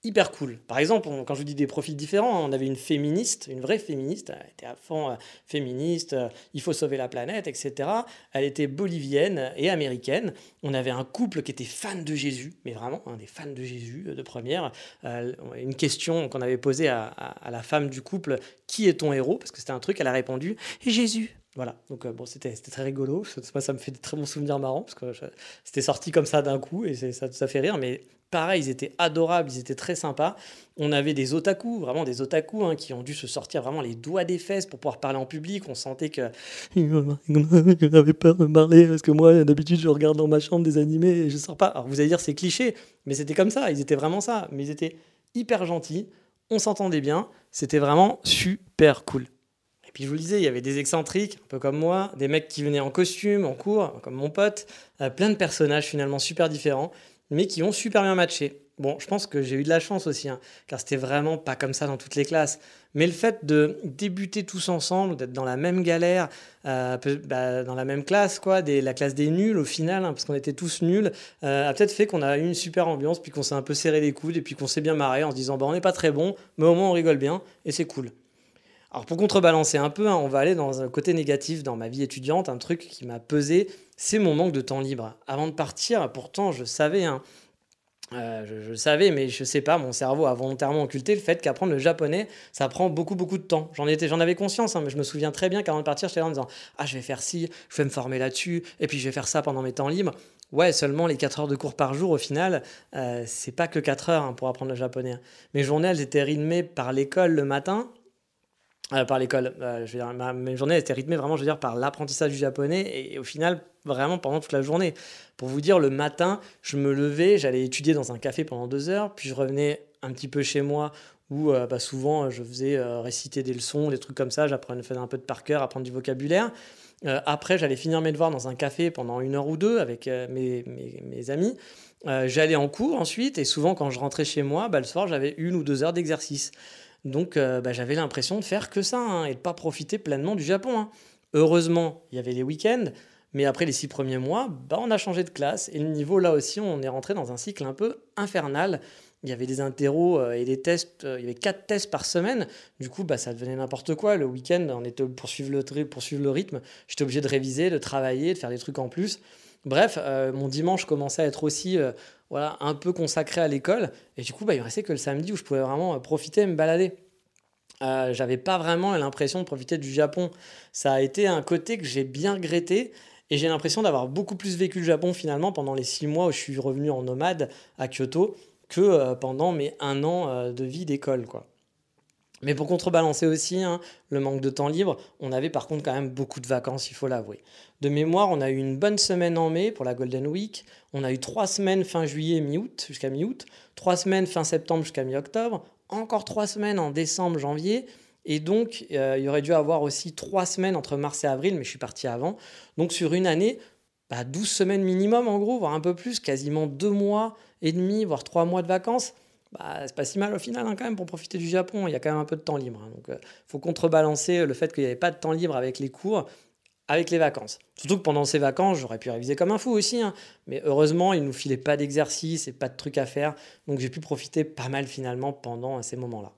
hyper cool. Par exemple, quand je vous dis des profils différents, hein, on avait une féministe, une vraie féministe, elle était à fond euh, féministe, euh, il faut sauver la planète, etc. Elle était bolivienne et américaine. On avait un couple qui était fan de Jésus, mais vraiment des fans de Jésus euh, de première. une question qu'on avait posée à, la femme du couple, qui est ton héros? Parce que c'était un truc, elle a répondu, Jésus. Voilà, donc bon, c'était très rigolo. Ça, ça me fait de très bons souvenirs marrants parce que c'était sorti comme ça d'un coup et ça, ça fait rire. Mais pareil, ils étaient adorables, ils étaient très sympas. On avait des otaku, vraiment des otaku, hein, qui ont dû se sortir vraiment les doigts des fesses pour pouvoir parler en public. On sentait que j'avais peur de parler parce que moi, d'habitude, je regarde dans ma chambre des animés et je sors pas. Alors vous allez dire c'est cliché, mais c'était comme ça. Ils étaient vraiment ça, mais ils étaient hyper gentils. On s'entendait bien. C'était vraiment super cool. Et puis je vous le disais, il y avait des excentriques, un peu comme moi, des mecs qui venaient en costume, en cours, comme mon pote, euh, plein de personnages finalement super différents mais qui ont super bien matché. Bon, je pense que j'ai eu de la chance aussi, hein, car c'était vraiment pas comme ça dans toutes les classes. Mais le fait de débuter tous ensemble, d'être dans la même galère, euh, bah, dans la même classe, quoi, des, la classe des nuls au final, hein, parce qu'on était tous nuls, euh, a peut-être fait qu'on a eu une super ambiance, puis qu'on s'est un peu serré les coudes, et puis qu'on s'est bien marré en se disant, bah, on n'est pas très bon, mais au moins on rigole bien, et c'est cool. Alors pour contrebalancer un peu, hein, on va aller dans un côté négatif dans ma vie étudiante, un truc qui m'a pesé, c'est mon manque de temps libre. Avant de partir, pourtant je savais, hein, Euh, je, le savais, mais je sais pas, mon cerveau a volontairement occulté le fait qu'apprendre le japonais, ça prend beaucoup, beaucoup de temps. J'en étais, j'en avais conscience, hein, mais je me souviens très bien qu'avant de partir, j'étais là en disant Ah, je vais faire ci, je vais me former là-dessus, et puis je vais faire ça pendant mes temps libres. Ouais, seulement les 4 heures de cours par jour, au final, euh, c'est pas que 4 heures hein, pour apprendre le japonais. Mes journées, elles étaient rythmées par l'école le matin, euh, par l'école. Euh, je veux dire, ma, mes journées étaient rythmées vraiment, je veux dire, par l'apprentissage du japonais et, au final, vraiment pendant toute la journée. Pour vous dire, le matin, je me levais, j'allais étudier dans un café pendant deux heures, puis je revenais un petit peu chez moi où euh, bah, souvent je faisais réciter des leçons, des trucs comme ça, j'apprenais, un peu de par cœur, apprendre du vocabulaire. après, j'allais finir mes devoirs dans un café pendant une heure ou deux avec mes, mes, mes, amis. j'allais en cours ensuite, et souvent quand je rentrais chez moi, bah, le soir, j'avais une ou deux heures d'exercice. Donc euh, bah, j'avais l'impression de faire que ça hein, et de pas profiter pleinement du Japon. Hein. Heureusement, il y avait les week-ends, mais après les six premiers mois, bah, on a changé de classe et le niveau là aussi, on est rentré dans un cycle un peu infernal. Il y avait des interros euh, et des tests, euh, il y avait quatre tests par semaine. Du coup, bah, ça devenait n'importe quoi. Le week-end, on était pour suivre le, pour suivre le rythme. J'étais obligé de réviser, de travailler, de faire des trucs en plus. Bref, mon dimanche commençait à être aussi voilà, un peu consacré à l'école. Et du coup, bah, il ne restait que le samedi où je pouvais vraiment euh, profiter et me balader. Euh, j'avais pas vraiment l'impression de profiter du Japon. Ça a été un côté que j'ai bien regretté. Et j'ai l'impression d'avoir beaucoup plus vécu le Japon finalement pendant les six mois où je suis revenu en nomade à Kyoto que euh, pendant mes un an de vie d'école. quoi. Mais pour contrebalancer aussi hein, le manque de temps libre, on avait par contre quand même beaucoup de vacances, il faut l'avouer. De mémoire, on a eu une bonne semaine en mai pour la Golden Week, on a eu trois semaines fin juillet, mi-août, jusqu'à mi-août, trois semaines fin septembre jusqu'à mi-octobre, encore trois semaines en décembre, janvier, et donc euh, il y aurait dû avoir aussi trois semaines entre mars et avril, mais je suis parti avant. Donc sur une année, bah, 12 semaines minimum en gros, voire un peu plus, quasiment deux mois et demi, voire trois mois de vacances bah, c'est pas si mal au final hein, quand même pour profiter du Japon. Il y a quand même un peu de temps libre. Hein. donc euh, faut contrebalancer le fait qu'il n'y avait pas de temps libre avec les cours, avec les vacances. Surtout que pendant ces vacances, j'aurais pu réviser comme un fou aussi. Hein. mais heureusement, il ne nous filait pas d'exercice et pas de trucs à faire. Donc j'ai pu profiter pas mal finalement pendant ces moments-là.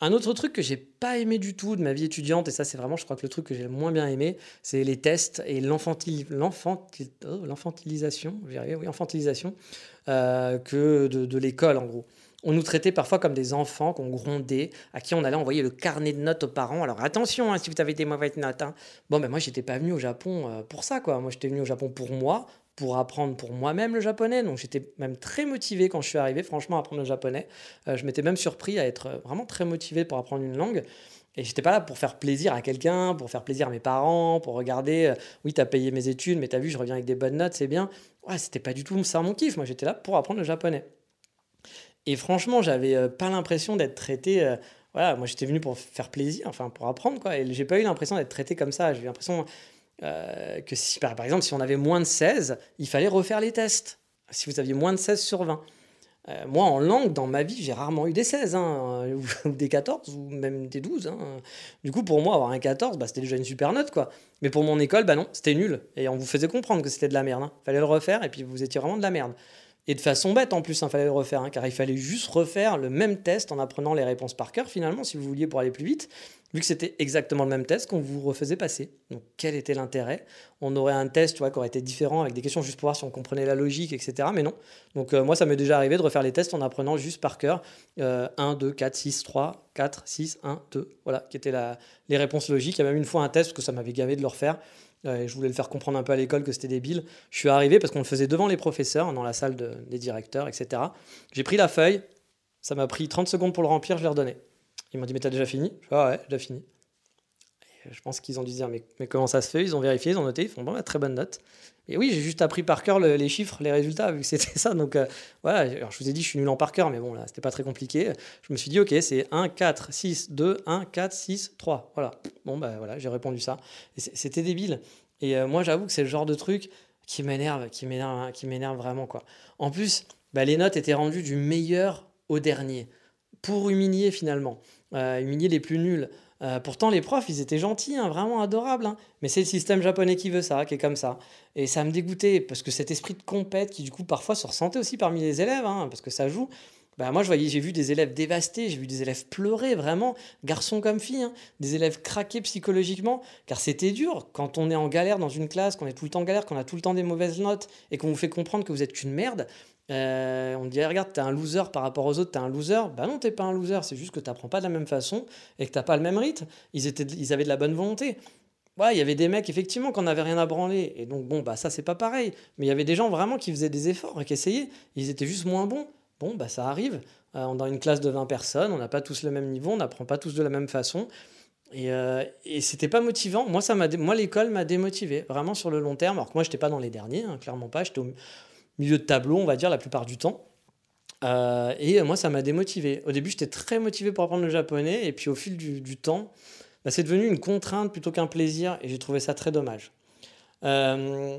Un autre truc que j'ai pas aimé du tout de ma vie étudiante, et ça c'est vraiment je crois que le truc que j'ai le moins bien aimé, c'est les tests et oh, l'enfantilisation, oui, enfantilisation euh, que de l'école en gros. On nous traitait parfois comme des enfants qu'on grondait, à qui on allait envoyer le carnet de notes aux parents. Alors attention, hein, si vous avez des mauvaises notes. Hein. Bon, ben moi, j'étais pas venu au Japon euh, pour ça, quoi. Moi, j'étais venu au Japon pour moi, pour apprendre pour moi-même le japonais. Donc, j'étais même très motivé quand je suis arrivé, franchement, à apprendre le japonais. Euh, je m'étais même surpris à être euh, vraiment très motivé pour apprendre une langue. Et j'étais pas là pour faire plaisir à quelqu'un, pour faire plaisir à mes parents, pour regarder, oui, tu as payé mes études, mais tu as vu, je reviens avec des bonnes notes, c'est bien. Ouais, c'était pas du tout ça mon kiff. Moi, j'étais là pour apprendre le japonais. Et franchement, j'avais euh, pas l'impression d'être traité. Euh, voilà, moi j'étais venu pour faire plaisir, enfin pour apprendre, quoi. Et j'ai pas eu l'impression d'être traité comme ça. J'ai eu l'impression euh, que si, par, exemple, si on avait moins de 16, il fallait refaire les tests. Si vous aviez moins de 16 sur 20. moi, en langue, dans ma vie, j'ai rarement eu des 16, hein, ou, des 14, ou même des 12. Hein. Du coup, pour moi, avoir un 14, bah, c'était déjà une super note, quoi. Mais pour mon école, bah non, c'était nul. Et on vous faisait comprendre que c'était de la merde. Hein. Fallait le refaire, et puis vous étiez vraiment de la merde. Et de façon bête en plus, il hein, fallait le refaire, hein, car il fallait juste refaire le même test en apprenant les réponses par cœur finalement, si vous vouliez pour aller plus vite, vu que c'était exactement le même test qu'on vous refaisait passer. Donc quel était l'intérêt? On aurait un test qui aurait été différent avec des questions juste pour voir si on comprenait la logique, etc. Mais non. Donc euh, moi, ça m'est déjà arrivé de refaire les tests en apprenant juste par cœur 1, 2, 4, 6, 3, 4, 6, 1, 2. Voilà, qui étaient les réponses logiques. Il y a même une fois un test, parce que ça m'avait gavé de le refaire je voulais le faire comprendre un peu à l'école que c'était débile. Je suis arrivé parce qu'on le faisait devant les professeurs, dans la salle des directeurs, etc. J'ai pris la feuille, ça m'a pris 30 secondes pour le remplir, je l'ai redonné. Ils m'ont dit, mais t'as déjà fini? Je ah ouais, déjà fini. je pense qu'ils ont dû se dire, mais, mais, comment ça se fait? Ils ont vérifié, ils ont noté, ils font, bon, bah, très bonne note. Et oui, j'ai juste appris par cœur les chiffres, les résultats, vu que c'était ça. Donc euh, voilà, Alors, je vous ai dit, je suis nul en par cœur, mais bon, là, c'était pas très compliqué. Je me suis dit, ok, c'est 1, 4, 6, 2, 1, 4, 6, 3. Voilà. Bon, ben voilà, j'ai répondu ça. C'était débile. Et euh, moi, j'avoue que c'est le genre de truc qui m'énerve, qui m'énerve, qui m'énerve vraiment, quoi. En plus, bah, les notes étaient rendues du meilleur au dernier, pour humilier finalement, euh, humilier les plus nuls. Euh, pourtant, les profs, ils étaient gentils, hein, vraiment adorables. Hein. Mais c'est le système japonais qui veut ça, qui est comme ça. Et ça me dégoûtait, parce que cet esprit de compète, qui du coup parfois se ressentait aussi parmi les élèves, hein, parce que ça joue, bah moi je voyais, j'ai vu des élèves dévastés, j'ai vu des élèves pleurer vraiment, garçons comme filles, hein. des élèves craquer psychologiquement, car c'était dur quand on est en galère dans une classe, qu'on est tout le temps en galère, qu'on a tout le temps des mauvaises notes et qu'on vous fait comprendre que vous êtes qu'une merde. Euh, on dit regarde t'es un loser par rapport aux autres, t'es un loser. Bah non t'es pas un loser, c'est juste que t'apprends pas de la même façon et que t'as pas le même rythme. Ils étaient, ils avaient de la bonne volonté. Ouais, il y avait des mecs effectivement qui n'avaient rien à branler et donc bon bah ça c'est pas pareil. Mais il y avait des gens vraiment qui faisaient des efforts et qui essayaient. Ils étaient juste moins bons. Bon, bah ça arrive. Euh, dans une classe de 20 personnes, on n'a pas tous le même niveau, on n'apprend pas tous de la même façon. Et, euh, et c'était pas motivant. Moi, ça m'a, moi l'école m'a démotivé, vraiment sur le long terme. Alors que moi, j'étais pas dans les derniers, hein, clairement pas. Milieu de tableau, on va dire, la plupart du temps. Euh, et moi, ça m'a démotivé. Au début, j'étais très motivé pour apprendre le japonais. Et puis, au fil du, temps, bah, c'est devenu une contrainte plutôt qu'un plaisir. Et j'ai trouvé ça très dommage. Une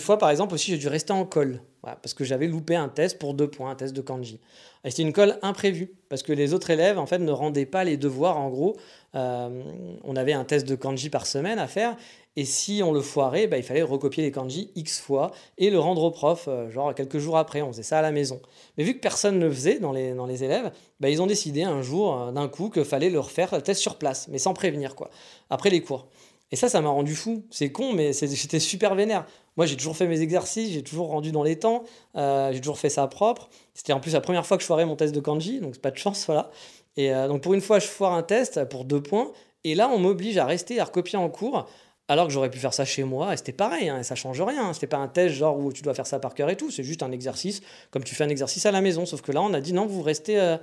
fois, par exemple, aussi, j'ai dû rester en colle, parce que j'avais loupé un test pour deux points, un test de kanji. C'était une colle imprévue, parce que les autres élèves, en fait, ne rendaient pas les devoirs. En gros, euh, on avait un test de kanji par semaine à faire, et si on le foirait, bah, il fallait recopier les kanji X fois et le rendre au prof, euh, genre quelques jours après. On faisait ça à la maison. Mais vu que personne ne le faisait dans les, dans les élèves, bah, ils ont décidé un jour, euh, d'un coup, qu'il fallait leur faire le test sur place, mais sans prévenir, quoi, après les cours. Et ça, ça m'a rendu fou. C'est con, mais j'étais super vénère. Moi, j'ai toujours fait mes exercices, j'ai toujours rendu dans les temps, euh, j'ai toujours fait ça propre. C'était en plus la première fois que je foirais mon test de kanji, donc c'est pas de chance, voilà. Et euh, donc pour une fois, je foire un test pour deux points, et là, on m'oblige à rester à recopier en cours, alors que j'aurais pu faire ça chez moi, et c'était pareil, hein, et ça change rien. C'était pas un test genre où tu dois faire ça par cœur et tout, c'est juste un exercice, comme tu fais un exercice à la maison. Sauf que là, on a dit non, vous restez, euh,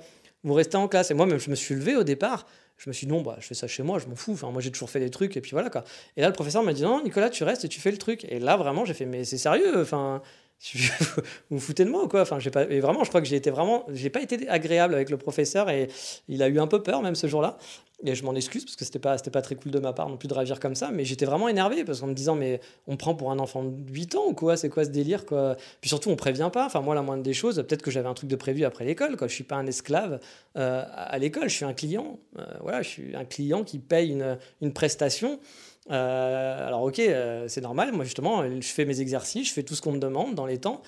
vous restez en classe. Et moi, même, je me suis levé au départ, je me suis dit, non, bah, je fais ça chez moi, je m'en fous. Enfin, moi, j'ai toujours fait des trucs, et puis voilà, quoi. Et là, le professeur m'a dit, non, Nicolas, tu restes et tu fais le truc. Et là, vraiment, j'ai fait, mais c'est sérieux, enfin, vous foutez de moi ou quoi? Enfin j'ai pas et vraiment je crois que j'ai été vraiment j'ai pas été agréable avec le professeur et il a eu un peu peur même ce jour-là. Et je m'en excuse parce que c'était pas c'était pas très cool de ma part non plus de ravir comme ça mais j'étais vraiment énervé parce qu'en me disant mais on prend pour un enfant de 8 ans ou quoi? C'est quoi ce délire quoi? Puis surtout on prévient pas. Enfin moi la moindre des choses peut-être que j'avais un truc de prévu après l'école quoi. Je suis pas un esclave euh, à l'école je suis un client. Euh, voilà je suis un client qui paye une, une prestation euh, alors ok, euh, c'est normal, moi justement, je fais mes exercices, je fais tout ce qu'on me demande dans les temps.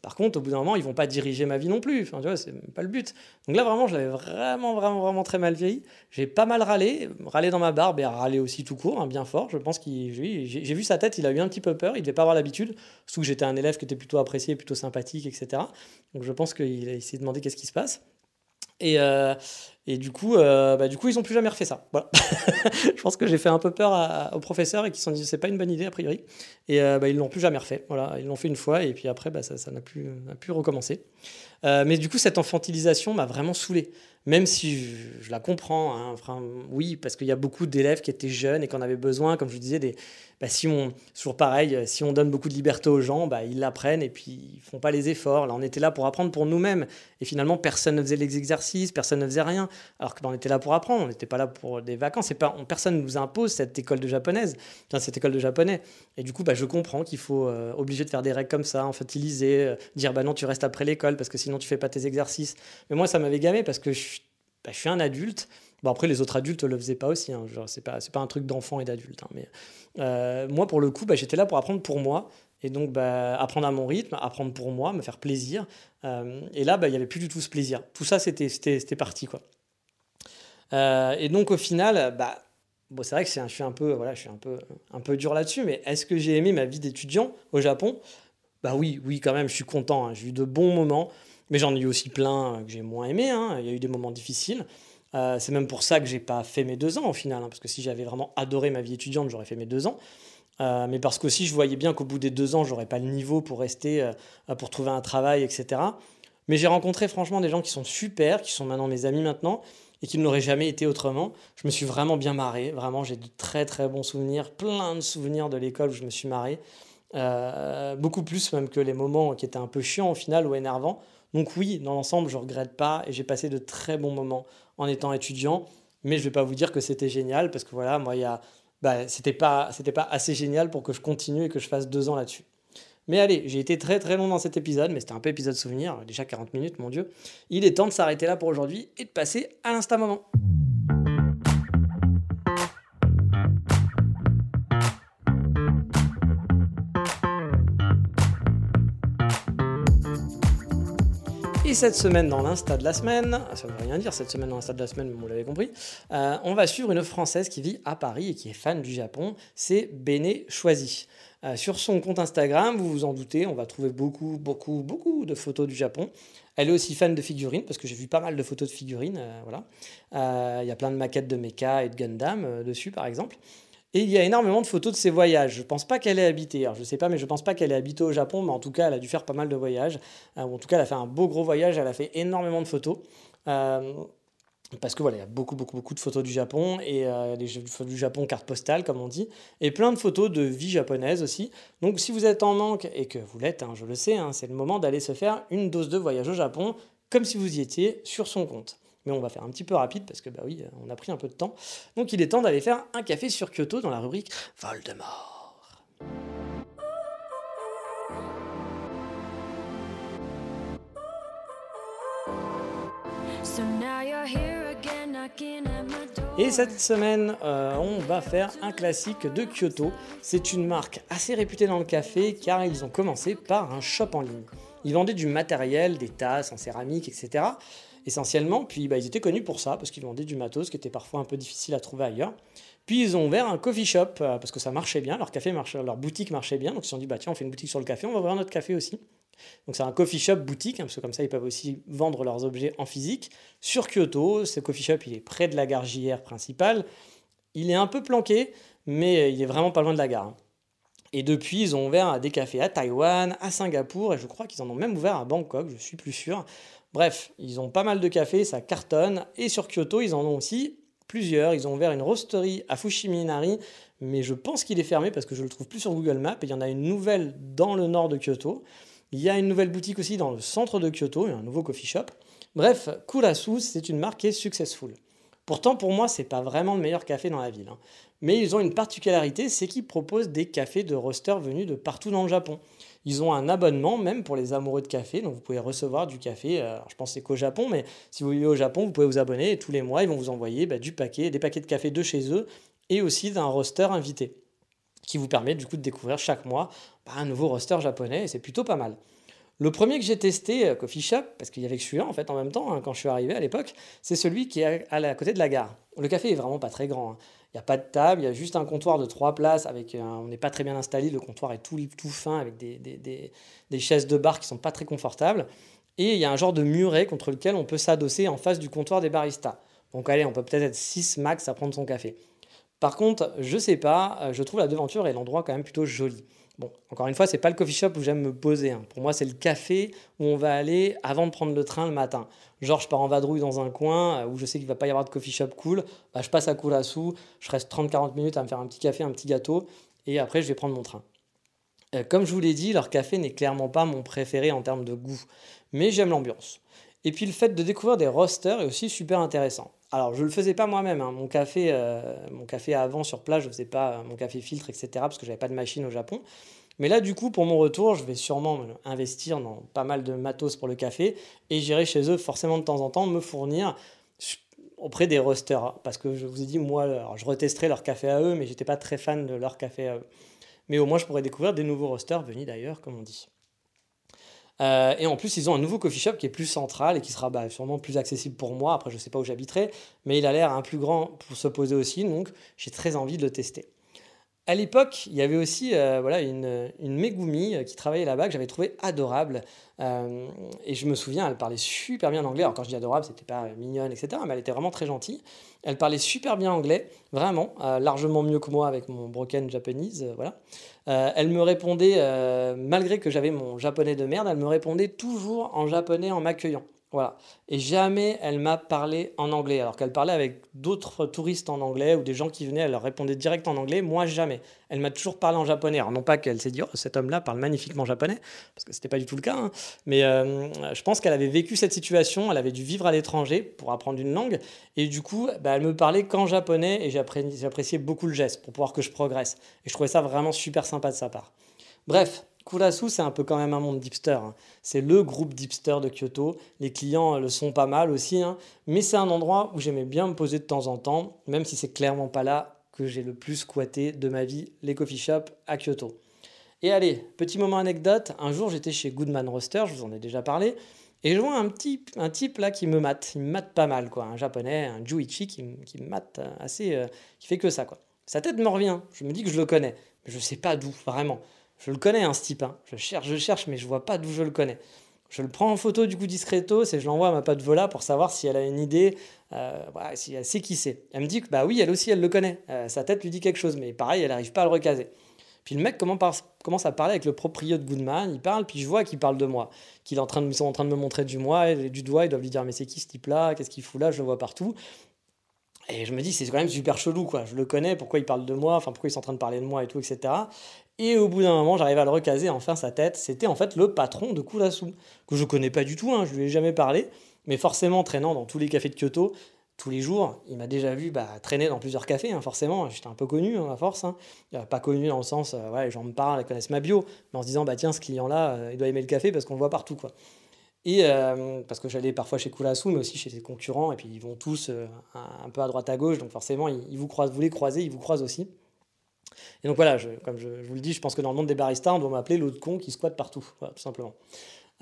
Par contre, au bout d'un moment, ils vont pas diriger ma vie non plus. Enfin, tu vois, c'est pas le but. Donc là, vraiment, je l'avais vraiment, vraiment, vraiment très mal vieilli. J'ai pas mal râlé, râlé dans ma barbe et râlé aussi tout court, hein, bien fort. Je pense qu'il, j'ai vu sa tête, il a eu un petit peu peur. Il devait pas avoir l'habitude. Surtout que j'étais un élève qui était plutôt apprécié, plutôt sympathique, etc. Donc je pense qu'il a essayé de demander qu'est-ce qui se passe. Euh, et du coup, euh, bah, du coup, ils n'ont plus jamais refait ça. Voilà. je pense que j'ai fait un peu peur aux professeurs et qu'ils se sont dit c'est pas une bonne idée a priori. Et euh, bah, ils l'ont plus jamais refait. Voilà, ils l'ont fait une fois et puis après, bah, ça n'a plus, plus recommencé. mais du coup, cette infantilisation m'a vraiment saoulé même si je, la comprends, hein, oui, parce qu'il y a beaucoup d'élèves qui étaient jeunes et qu'on avait besoin, comme je vous disais, des, bah, si on, toujours pareil, si on donne beaucoup de liberté aux gens, bah, ils l'apprennent et puis ils font pas les efforts. Là, on était là pour apprendre pour nous-mêmes. Et finalement, personne ne faisait les exercices, personne ne faisait rien. Alors que bah, on était là pour apprendre, on n'était pas là pour des vacances. Et pas, personne ne nous impose cette école de japonaise, cette école de japonais. Et du coup, bah, je comprends qu'il faut euh, obliger de faire des règles comme ça, infantiliser, euh, dire bah non, tu restes après l'école parce que sinon tu fais pas tes exercices. Mais moi, ça m'avait gamé parce que je bah, suis un adulte. Bon, après, les autres adultes le faisaient pas aussi. Hein. C'est pas, pas un truc d'enfant et d'adulte. Hein. mais euh, moi, pour le coup, bah, j'étais là pour apprendre pour moi. Et donc, apprendre à mon rythme, apprendre pour moi, me faire plaisir. Euh, et là, il n'y avait plus du tout ce plaisir. Tout ça, c'était, parti. Quoi. Euh, et donc, au final, bah, c'est vrai que c'est je suis un peu, voilà, je suis un peu, un peu dur là-dessus. Mais est-ce que j'ai aimé ma vie d'étudiant au Japon? Bah oui, oui, quand même, je suis content. Hein. J'ai eu de bons moments. Mais j'en ai eu aussi plein que j'ai moins aimé. Hein. Il y a eu des moments difficiles. Euh, c'est même pour ça que j'ai pas fait mes deux ans au final, hein, parce que si j'avais vraiment adoré ma vie étudiante, j'aurais fait mes deux ans. Euh, mais parce qu'aussi je voyais bien qu'au bout des deux ans, j'aurais pas le niveau pour rester, euh, pour trouver un travail, etc. Mais j'ai rencontré franchement des gens qui sont super, qui sont maintenant mes amis maintenant, et qui ne l'auraient jamais été autrement. Je me suis vraiment bien marré, vraiment j'ai de très très bons souvenirs, plein de souvenirs de l'école où je me suis marré. beaucoup plus même que les moments qui étaient un peu chiants au final ou énervants. Donc oui, dans l'ensemble, je regrette pas et j'ai passé de très bons moments en étant étudiant. Mais je ne vais pas vous dire que c'était génial parce que voilà, moi, il y bah, pas, c'était pas assez génial pour que je continue et que je fasse deux ans là-dessus. Mais allez, j'ai été très très long dans cet épisode, mais c'était un peu épisode souvenir, déjà 40 minutes, mon Dieu. Il est temps de s'arrêter là pour aujourd'hui et de passer à l'instant moment. Et cette semaine dans l'Insta de la semaine, ça ne veut rien dire cette semaine dans l'Insta de la semaine, mais vous l'avez compris, euh, on va suivre une Française qui vit à Paris et qui est fan du Japon, c'est Béné Choisy. Euh, sur son compte Instagram, vous vous en doutez, on va trouver beaucoup, beaucoup, beaucoup de photos du Japon. Elle est aussi fan de figurines, parce que j'ai vu pas mal de photos de figurines. euh, voilà. Il y a plein de maquettes de mecha et de Gundam euh, dessus, par exemple. Et il y a énormément de photos de ses voyages. Je pense pas qu'elle ait habité. Alors, je sais pas, mais je pense pas qu'elle ait habité au Japon, mais en tout cas, elle a dû faire pas mal de voyages. Euh, en tout cas, elle a fait un beau gros voyage. Elle a fait énormément de photos. Euh, parce que voilà, il y a beaucoup, beaucoup, beaucoup de photos du Japon et euh, des photos du Japon carte postale, comme on dit, et plein de photos de vie japonaise aussi. Donc, si vous êtes en manque et que vous l'êtes, hein, je le sais, hein, c'est le moment d'aller se faire une dose de voyage au Japon, comme si vous y étiez sur son compte. Mais on va faire un petit peu rapide parce que, bah oui, on a pris un peu de temps. Donc, il est temps d'aller faire un café sur Kyoto dans la rubrique Voldemort. Et cette semaine, euh, on va faire un classique de Kyoto. C'est une marque assez réputée dans le café car ils ont commencé par un shop en ligne. Ils vendaient du matériel, des tasses en céramique, etc. Essentiellement, puis bah, ils étaient connus pour ça, parce qu'ils vendaient du matos qui était parfois un peu difficile à trouver ailleurs. Puis ils ont ouvert un coffee shop, euh, parce que ça marchait bien, leur, café leur boutique marchait bien, donc ils se sont dit, bah tiens, on fait une boutique sur le café, on va ouvrir notre café aussi. Donc c'est un coffee shop boutique, hein, parce que comme ça ils peuvent aussi vendre leurs objets en physique. Sur Kyoto, ce coffee shop il est près de la gare JR principale. Il est un peu planqué, mais il est vraiment pas loin de la gare. Et depuis, ils ont ouvert des cafés à Taïwan, à Singapour, et je crois qu'ils en ont même ouvert à Bangkok, je suis plus sûr. Bref, ils ont pas mal de cafés, ça cartonne. Et sur Kyoto, ils en ont aussi plusieurs. Ils ont ouvert une roasterie à Fushimi-Inari, mais je pense qu'il est fermé parce que je le trouve plus sur Google Maps. Et il y en a une nouvelle dans le nord de Kyoto. Il y a une nouvelle boutique aussi dans le centre de Kyoto, un nouveau coffee shop. Bref, Kurasu, c'est une marque qui est successful. Pourtant, pour moi, c'est pas vraiment le meilleur café dans la ville. hein. Mais ils ont une particularité, c'est qu'ils proposent des cafés de roasters venus de partout dans le Japon. Ils ont un abonnement, même pour les amoureux de café, donc vous pouvez recevoir du café. euh, je pense c'est qu'au Japon, mais si vous vivez au Japon, vous pouvez vous abonner et tous les mois, ils vont vous envoyer bah, du paquet, des paquets de café de chez eux et aussi d'un roaster invité qui vous permet du coup de découvrir chaque mois bah, un nouveau roster japonais et c'est plutôt pas mal. Le premier que j'ai testé, euh, Coffee Shop, parce qu'il y avait que celui-là en fait en même temps, hein, quand je suis arrivé à l'époque, c'est celui qui est à, à, côté de la gare. Le café est vraiment pas très grand. hein. Il n'y a pas de table, il y a juste un comptoir de trois places. Avec, un- on n'est pas très bien installé, le comptoir est tout, tout fin avec des, des- des- des chaises de bar qui sont pas très confortables. Et il y a un genre de muret contre lequel on peut s'adosser en face du comptoir des baristas. Donc allez, on peut peut-être être 6 max à prendre son café. Par contre, je sais pas, euh, je trouve la devanture et l'endroit quand même plutôt joli. Bon, encore une fois, c'est pas le coffee shop où j'aime me poser. hein. Pour moi, c'est le café où on va aller avant de prendre le train le matin. Genre, je pars en vadrouille dans un coin euh, où je sais qu'il va pas y avoir de coffee shop cool. Bah, je passe à Kurasu, je reste 30-40 minutes à me faire un petit café, un petit gâteau, et après, je vais prendre mon train. Euh, comme je vous l'ai dit, leur café n'est clairement pas mon préféré en termes de goût, mais j'aime l'ambiance. Et puis le fait de découvrir des roasters est aussi super intéressant. Alors je le faisais pas moi-même, hein. mon café, euh, mon café avant sur place, je faisais pas euh, mon café filtre, etc. parce que j'avais pas de machine au Japon. Mais là du coup pour mon retour, je vais sûrement me- investir dans pas mal de matos pour le café et j'irai chez eux forcément de temps en temps me fournir auprès des roasters parce que je vous ai dit moi je retesterai leur café à eux mais j'étais pas très fan de leur café à eux. Mais au moins je pourrais découvrir des nouveaux roasters venus d'ailleurs comme on dit. Euh, et en plus, ils ont un nouveau coffee shop qui est plus central et qui sera bah, sûrement plus accessible pour moi. Après, je ne sais pas où j'habiterai, mais il a l'air un plus grand pour se poser aussi, donc j'ai très envie de le tester. À l'époque, il y avait aussi euh, voilà, une, une Megumi euh, qui travaillait là-bas que j'avais trouvé adorable. Euh, et je me souviens, elle parlait super bien anglais. Alors quand je dis adorable, c'était pas mignonne, etc. Mais elle était vraiment très gentille. Elle parlait super bien anglais, vraiment, largement mieux que moi avec mon broken Japanese. euh, voilà. Elle me répondait, malgré que j'avais mon japonais de merde, elle me répondait toujours en japonais en m'accueillant. Voilà. Et jamais elle m'a parlé en anglais, alors qu'elle parlait avec d'autres touristes en anglais ou des gens qui venaient, elle leur répondait direct en anglais. Moi, jamais. Elle m'a toujours parlé en japonais. Alors, non pas qu'elle s'est dit, oh, cet homme-là parle magnifiquement japonais, parce que c'était pas du tout le cas, hein. mais euh, je pense qu'elle avait vécu cette situation, elle avait dû vivre à l'étranger pour apprendre une langue, et du coup, bah, elle me parlait qu'en japonais, et j'appré- j'appréciais beaucoup le geste pour pouvoir que je progresse. Et je trouvais ça vraiment super sympa de sa part. Bref, Kurasu, c'est un peu quand même un monde d'hipster. hein. C'est le groupe d'hipster de Kyoto. Les clients le sont pas mal aussi. hein. Mais c'est un endroit où j'aimais bien me poser de temps en temps, même si c'est clairement pas là que j'ai le plus squatté de ma vie, les coffee shops à Kyoto. Et allez, petit moment anecdote, un jour j'étais chez Goodman Roaster, je vous en ai déjà parlé, Et je vois un, type là qui me mate, il me mate pas mal, quoi. Un japonais, un Juichi qui me mate euh, assez. euh, qui fait que ça, quoi. Sa tête me revient, je me dis que je le connais, mais je sais pas d'où, vraiment. Je le connais, hein, ce type. hein. Je cherche, je cherche, mais je vois pas d'où je le connais. Je le prends en photo du coup discretos et je l'envoie à ma pote Vola pour savoir si elle a une idée, euh, si elle sait qui c'est. Elle me dit que bah oui, elle aussi, elle le connaît. Euh, sa tête lui dit quelque chose, mais pareil, elle n'arrive pas à le recaser. Puis le mec commence à parler avec le proprio de Goodman, il parle, puis je vois qu'il parle de moi, qu'il est en train de, ils sont en train de me montrer du, moi, du doigt, ils doivent lui dire mais c'est qui ce type-là, qu'est-ce qu'il fout là, je le vois partout. Et je me dis c'est quand même super chelou quoi, je le connais, pourquoi il parle de moi, enfin pourquoi ils sont en train de parler de moi et tout, etc. Et au bout d'un moment, j'arrive à le recaser, enfin sa tête, c'était en fait le patron de Kurasu, que je connais pas du tout, hein, je lui ai jamais parlé, mais forcément traînant dans tous les cafés de Kyoto, tous les jours, il m'a déjà vu bah, traîner dans plusieurs cafés, hein, forcément, j'étais un peu connu hein, à force, hein. Euh, pas connu dans le sens, euh, ouais, les gens me parlent, ils connaissent ma bio, mais en se disant, bah tiens, ce client-là, euh, il doit aimer le café parce qu'on le voit partout, quoi. Et euh, parce que j'allais parfois chez Kurasu, mais aussi chez ses concurrents, et puis ils vont tous un, peu à droite à gauche, donc forcément, ils, ils vous croisent, vous les croisez, ils vous croisent aussi. Et donc voilà, comme je, vous le dis, je pense que dans le monde des baristas, on doit m'appeler l'autre con qui squatte partout, tout simplement.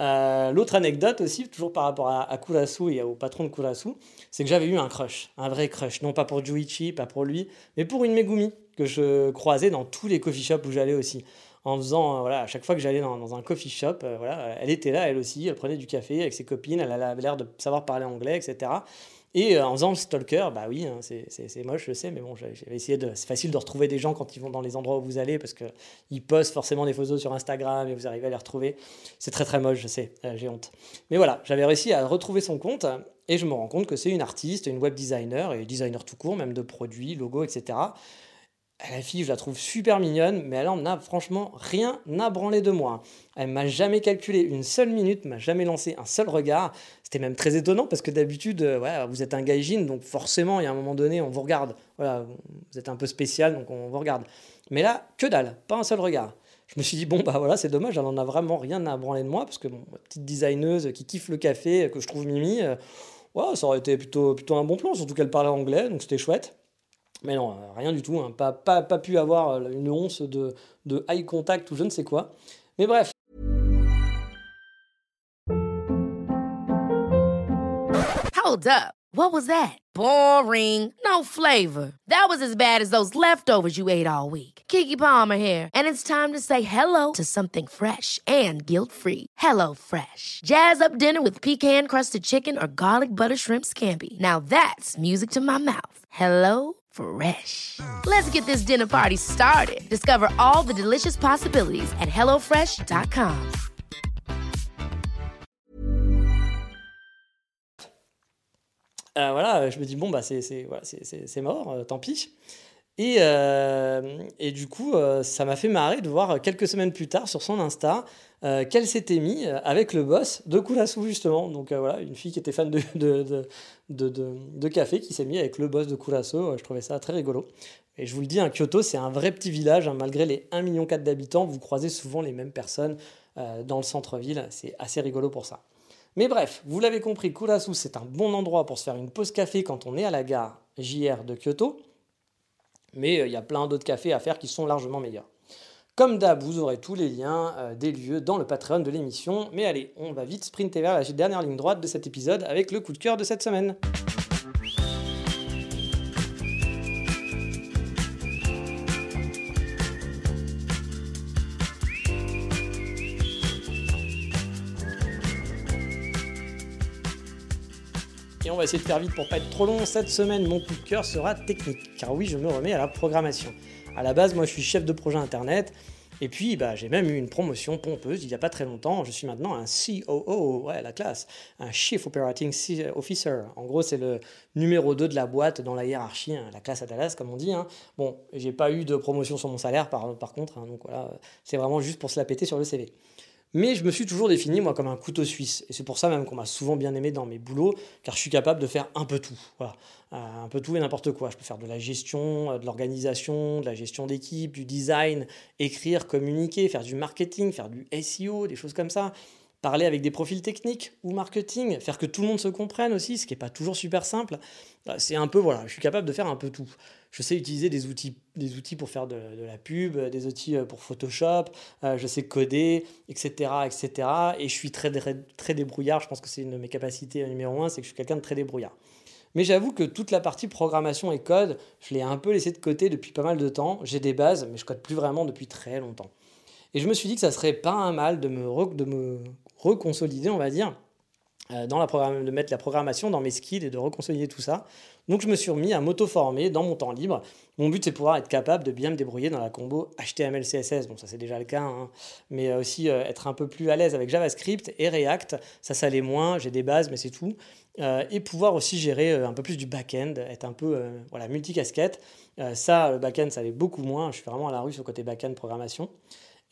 Euh, L'autre anecdote aussi, toujours par rapport à, à Kurasu et au patron de Kurasu, c'est que j'avais eu un crush, un vrai crush, non pas pour Juichi, pas pour lui, mais pour une Megumi que je croisais dans tous les coffee shops où j'allais aussi. En faisant, euh, voilà, à chaque fois que j'allais dans, dans un coffee shop, euh, voilà, elle était là, elle aussi, elle prenait du café avec ses copines, elle avait l'air de savoir parler anglais, etc. Et euh, en faisant le stalker, bah oui, hein, c'est- moche, je sais, mais bon, j'avais essayé de. C'est facile de retrouver des gens quand ils vont dans les endroits où vous allez parce qu'ils postent forcément des photos sur Instagram et vous arrivez à les retrouver. C'est très très moche, je sais, euh, j'ai honte. Mais voilà, j'avais réussi à retrouver son compte et je me rends compte que c'est une artiste, une web designer et designer tout court, même de produits, logos, etc. La fille, je la trouve super mignonne, mais elle en a franchement rien à branler de moi. Elle m'a jamais calculé une seule minute, m'a jamais lancé un seul regard. C'était même très étonnant parce que d'habitude, euh, ouais, vous êtes un gaijin, donc forcément, il y a un moment donné, on vous regarde. Voilà, vous êtes un peu spécial, donc on vous regarde. Mais là, que dalle, pas un seul regard. Je me suis dit, bon, bah voilà, c'est dommage, elle en a vraiment rien à branler de moi parce que, bon, ma petite designeuse qui kiffe le café, que je trouve mimi, euh, ouais, ça aurait été plutôt, plutôt un bon plan, surtout qu'elle parlait anglais, donc c'était chouette. Mais non, euh, rien du tout, hein. pas, pas, pas pu avoir euh, une once de, de contact ou je ne sais quoi. Mais bref, Hold up. What was that? Boring. No flavor. That was as bad as those leftovers you ate all week. Kiki Palmer here, and it's time to say hello to something fresh and guilt-free. Hello Fresh. Jazz up dinner with pecan-crusted chicken or garlic butter shrimp scampi. Now that's music to my mouth. Hello Fresh. Let's get this dinner party started. Discover all the delicious possibilities at hellofresh.com. Euh, voilà, je me dis, bon, bah, c'est voilà, mort, euh, tant pis. Et, euh, et du coup, ça m'a fait marrer de voir quelques semaines plus tard sur son Insta euh, qu'elle s'était mis euh, avec le boss de Kurasu, justement. Donc euh, voilà, une fille qui était fan de, café qui s'est mis avec le boss de Kurasu. Je trouvais ça très rigolo. Et je vous le dis, un Kyoto, c'est un vrai petit village. hein. Malgré les 1,4 million d'habitants, vous croisez souvent les mêmes personnes dans le centre-ville. C'est assez rigolo pour ça. Mais bref, vous l'avez compris, Kurasu, c'est un bon endroit pour se faire une pause café quand on est à la gare JR de Kyoto. Mais il y a plein d'autres cafés à faire qui sont largement meilleurs. Comme d'hab, vous aurez tous les liens euh, des lieux dans le Patreon de l'émission. Mais allez, on va vite sprinter vers la dernière ligne droite de cet épisode avec le coup de cœur de cette semaine. Et on va essayer de faire vite pour pas être trop long. Cette semaine, mon coup de cœur sera technique. Car oui, je me remets à la programmation. À la base, moi, je suis chef de projet internet. Et puis, bah, j'ai même eu une promotion pompeuse il n'y a pas très longtemps. Je suis maintenant un COO, ouais, la classe, un Chief Operating Officer. En gros, c'est le numéro 2 de la boîte dans la hiérarchie, hein, la classe à Dallas, comme on dit. hein. Bon, j'ai pas eu de promotion sur mon salaire, par, par contre. hein, donc voilà, c'est vraiment juste pour se la péter sur le CV. Mais je me suis toujours défini, moi, comme un couteau suisse. Et c'est pour ça même qu'on m'a souvent bien aimé dans mes boulots, car je suis capable de faire un peu tout. Euh, un peu tout et n'importe quoi. Je peux faire de la gestion, euh, de l'organisation, de la gestion d'équipe, du design, écrire, communiquer, faire du marketing, faire du SEO, des choses comme ça. Parler avec des profils techniques ou marketing, faire que tout le monde se comprenne aussi, ce qui n'est pas toujours super simple. Euh, C'est un peu, voilà, je suis capable de faire un peu tout. Je sais utiliser des outils, des outils pour faire de, la pub, des outils euh, pour Photoshop, euh, je sais coder, etc., etc. Et je suis très, très, très débrouillard. Je pense que c'est une de mes capacités numéro un, c'est que je suis quelqu'un de très débrouillard. Mais j'avoue que toute la partie programmation et code, je l'ai un peu laissé de côté depuis pas mal de temps. J'ai des bases, mais je code plus vraiment depuis très longtemps. Et je me suis dit que ça serait pas un mal de me, de me reconsolider, on va dire, euh, dans la programme, de mettre la programmation dans mes skills et de reconsolider tout ça. Donc je me suis remis à m'auto-former dans mon temps libre. Mon but c'est pouvoir être capable de bien me débrouiller dans la combo HTML CSS. Bon ça c'est déjà le cas, hein. mais aussi euh, être un peu plus à l'aise avec JavaScript et React. Ça ça l'est moins. J'ai des bases mais c'est tout. Euh, et pouvoir aussi gérer euh, un peu plus du back-end, être un peu euh, voilà multicasquette. Euh, ça le back-end ça l'est beaucoup moins. Je suis vraiment à la rue sur le côté back-end programmation.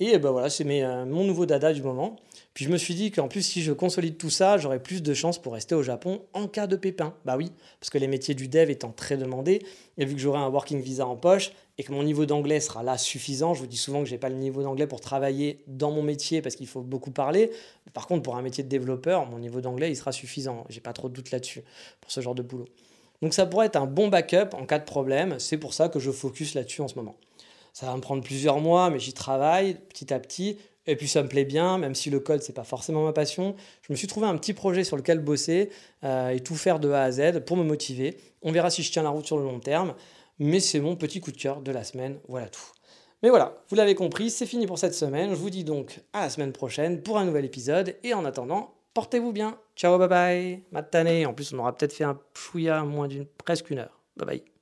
Et ben voilà, c'est euh, mon nouveau dada du moment. Puis je me suis dit qu'en plus, si je consolide tout ça, j'aurais plus de chances pour rester au Japon en cas de pépin. Bah oui, parce que les métiers du dev étant très demandés, et vu que j'aurai un working visa en poche, et que mon niveau d'anglais sera là suffisant, je vous dis souvent que j'ai pas le niveau d'anglais pour travailler dans mon métier parce qu'il faut beaucoup parler. Par contre, pour un métier de développeur, mon niveau d'anglais, il sera suffisant. J'ai pas trop de doute là-dessus pour ce genre de boulot. Donc ça pourrait être un bon backup en cas de problème. C'est pour ça que je focus là-dessus en ce moment. Ça va me prendre plusieurs mois, mais j'y travaille petit à petit. Et puis ça me plaît bien, même si le code, c'est pas forcément ma passion. Je me suis trouvé un petit projet sur lequel bosser euh, et tout faire de A à Z pour me motiver. On verra si je tiens la route sur le long terme. Mais c'est mon petit coup de cœur de la semaine. Voilà tout. Mais voilà, vous l'avez compris, c'est fini pour cette semaine. Je vous dis donc à la semaine prochaine pour un nouvel épisode. Et en attendant, portez-vous bien. Ciao, bye bye. Matane. En plus, on aura peut-être fait un chouïa moins d'une presque une heure. Bye bye.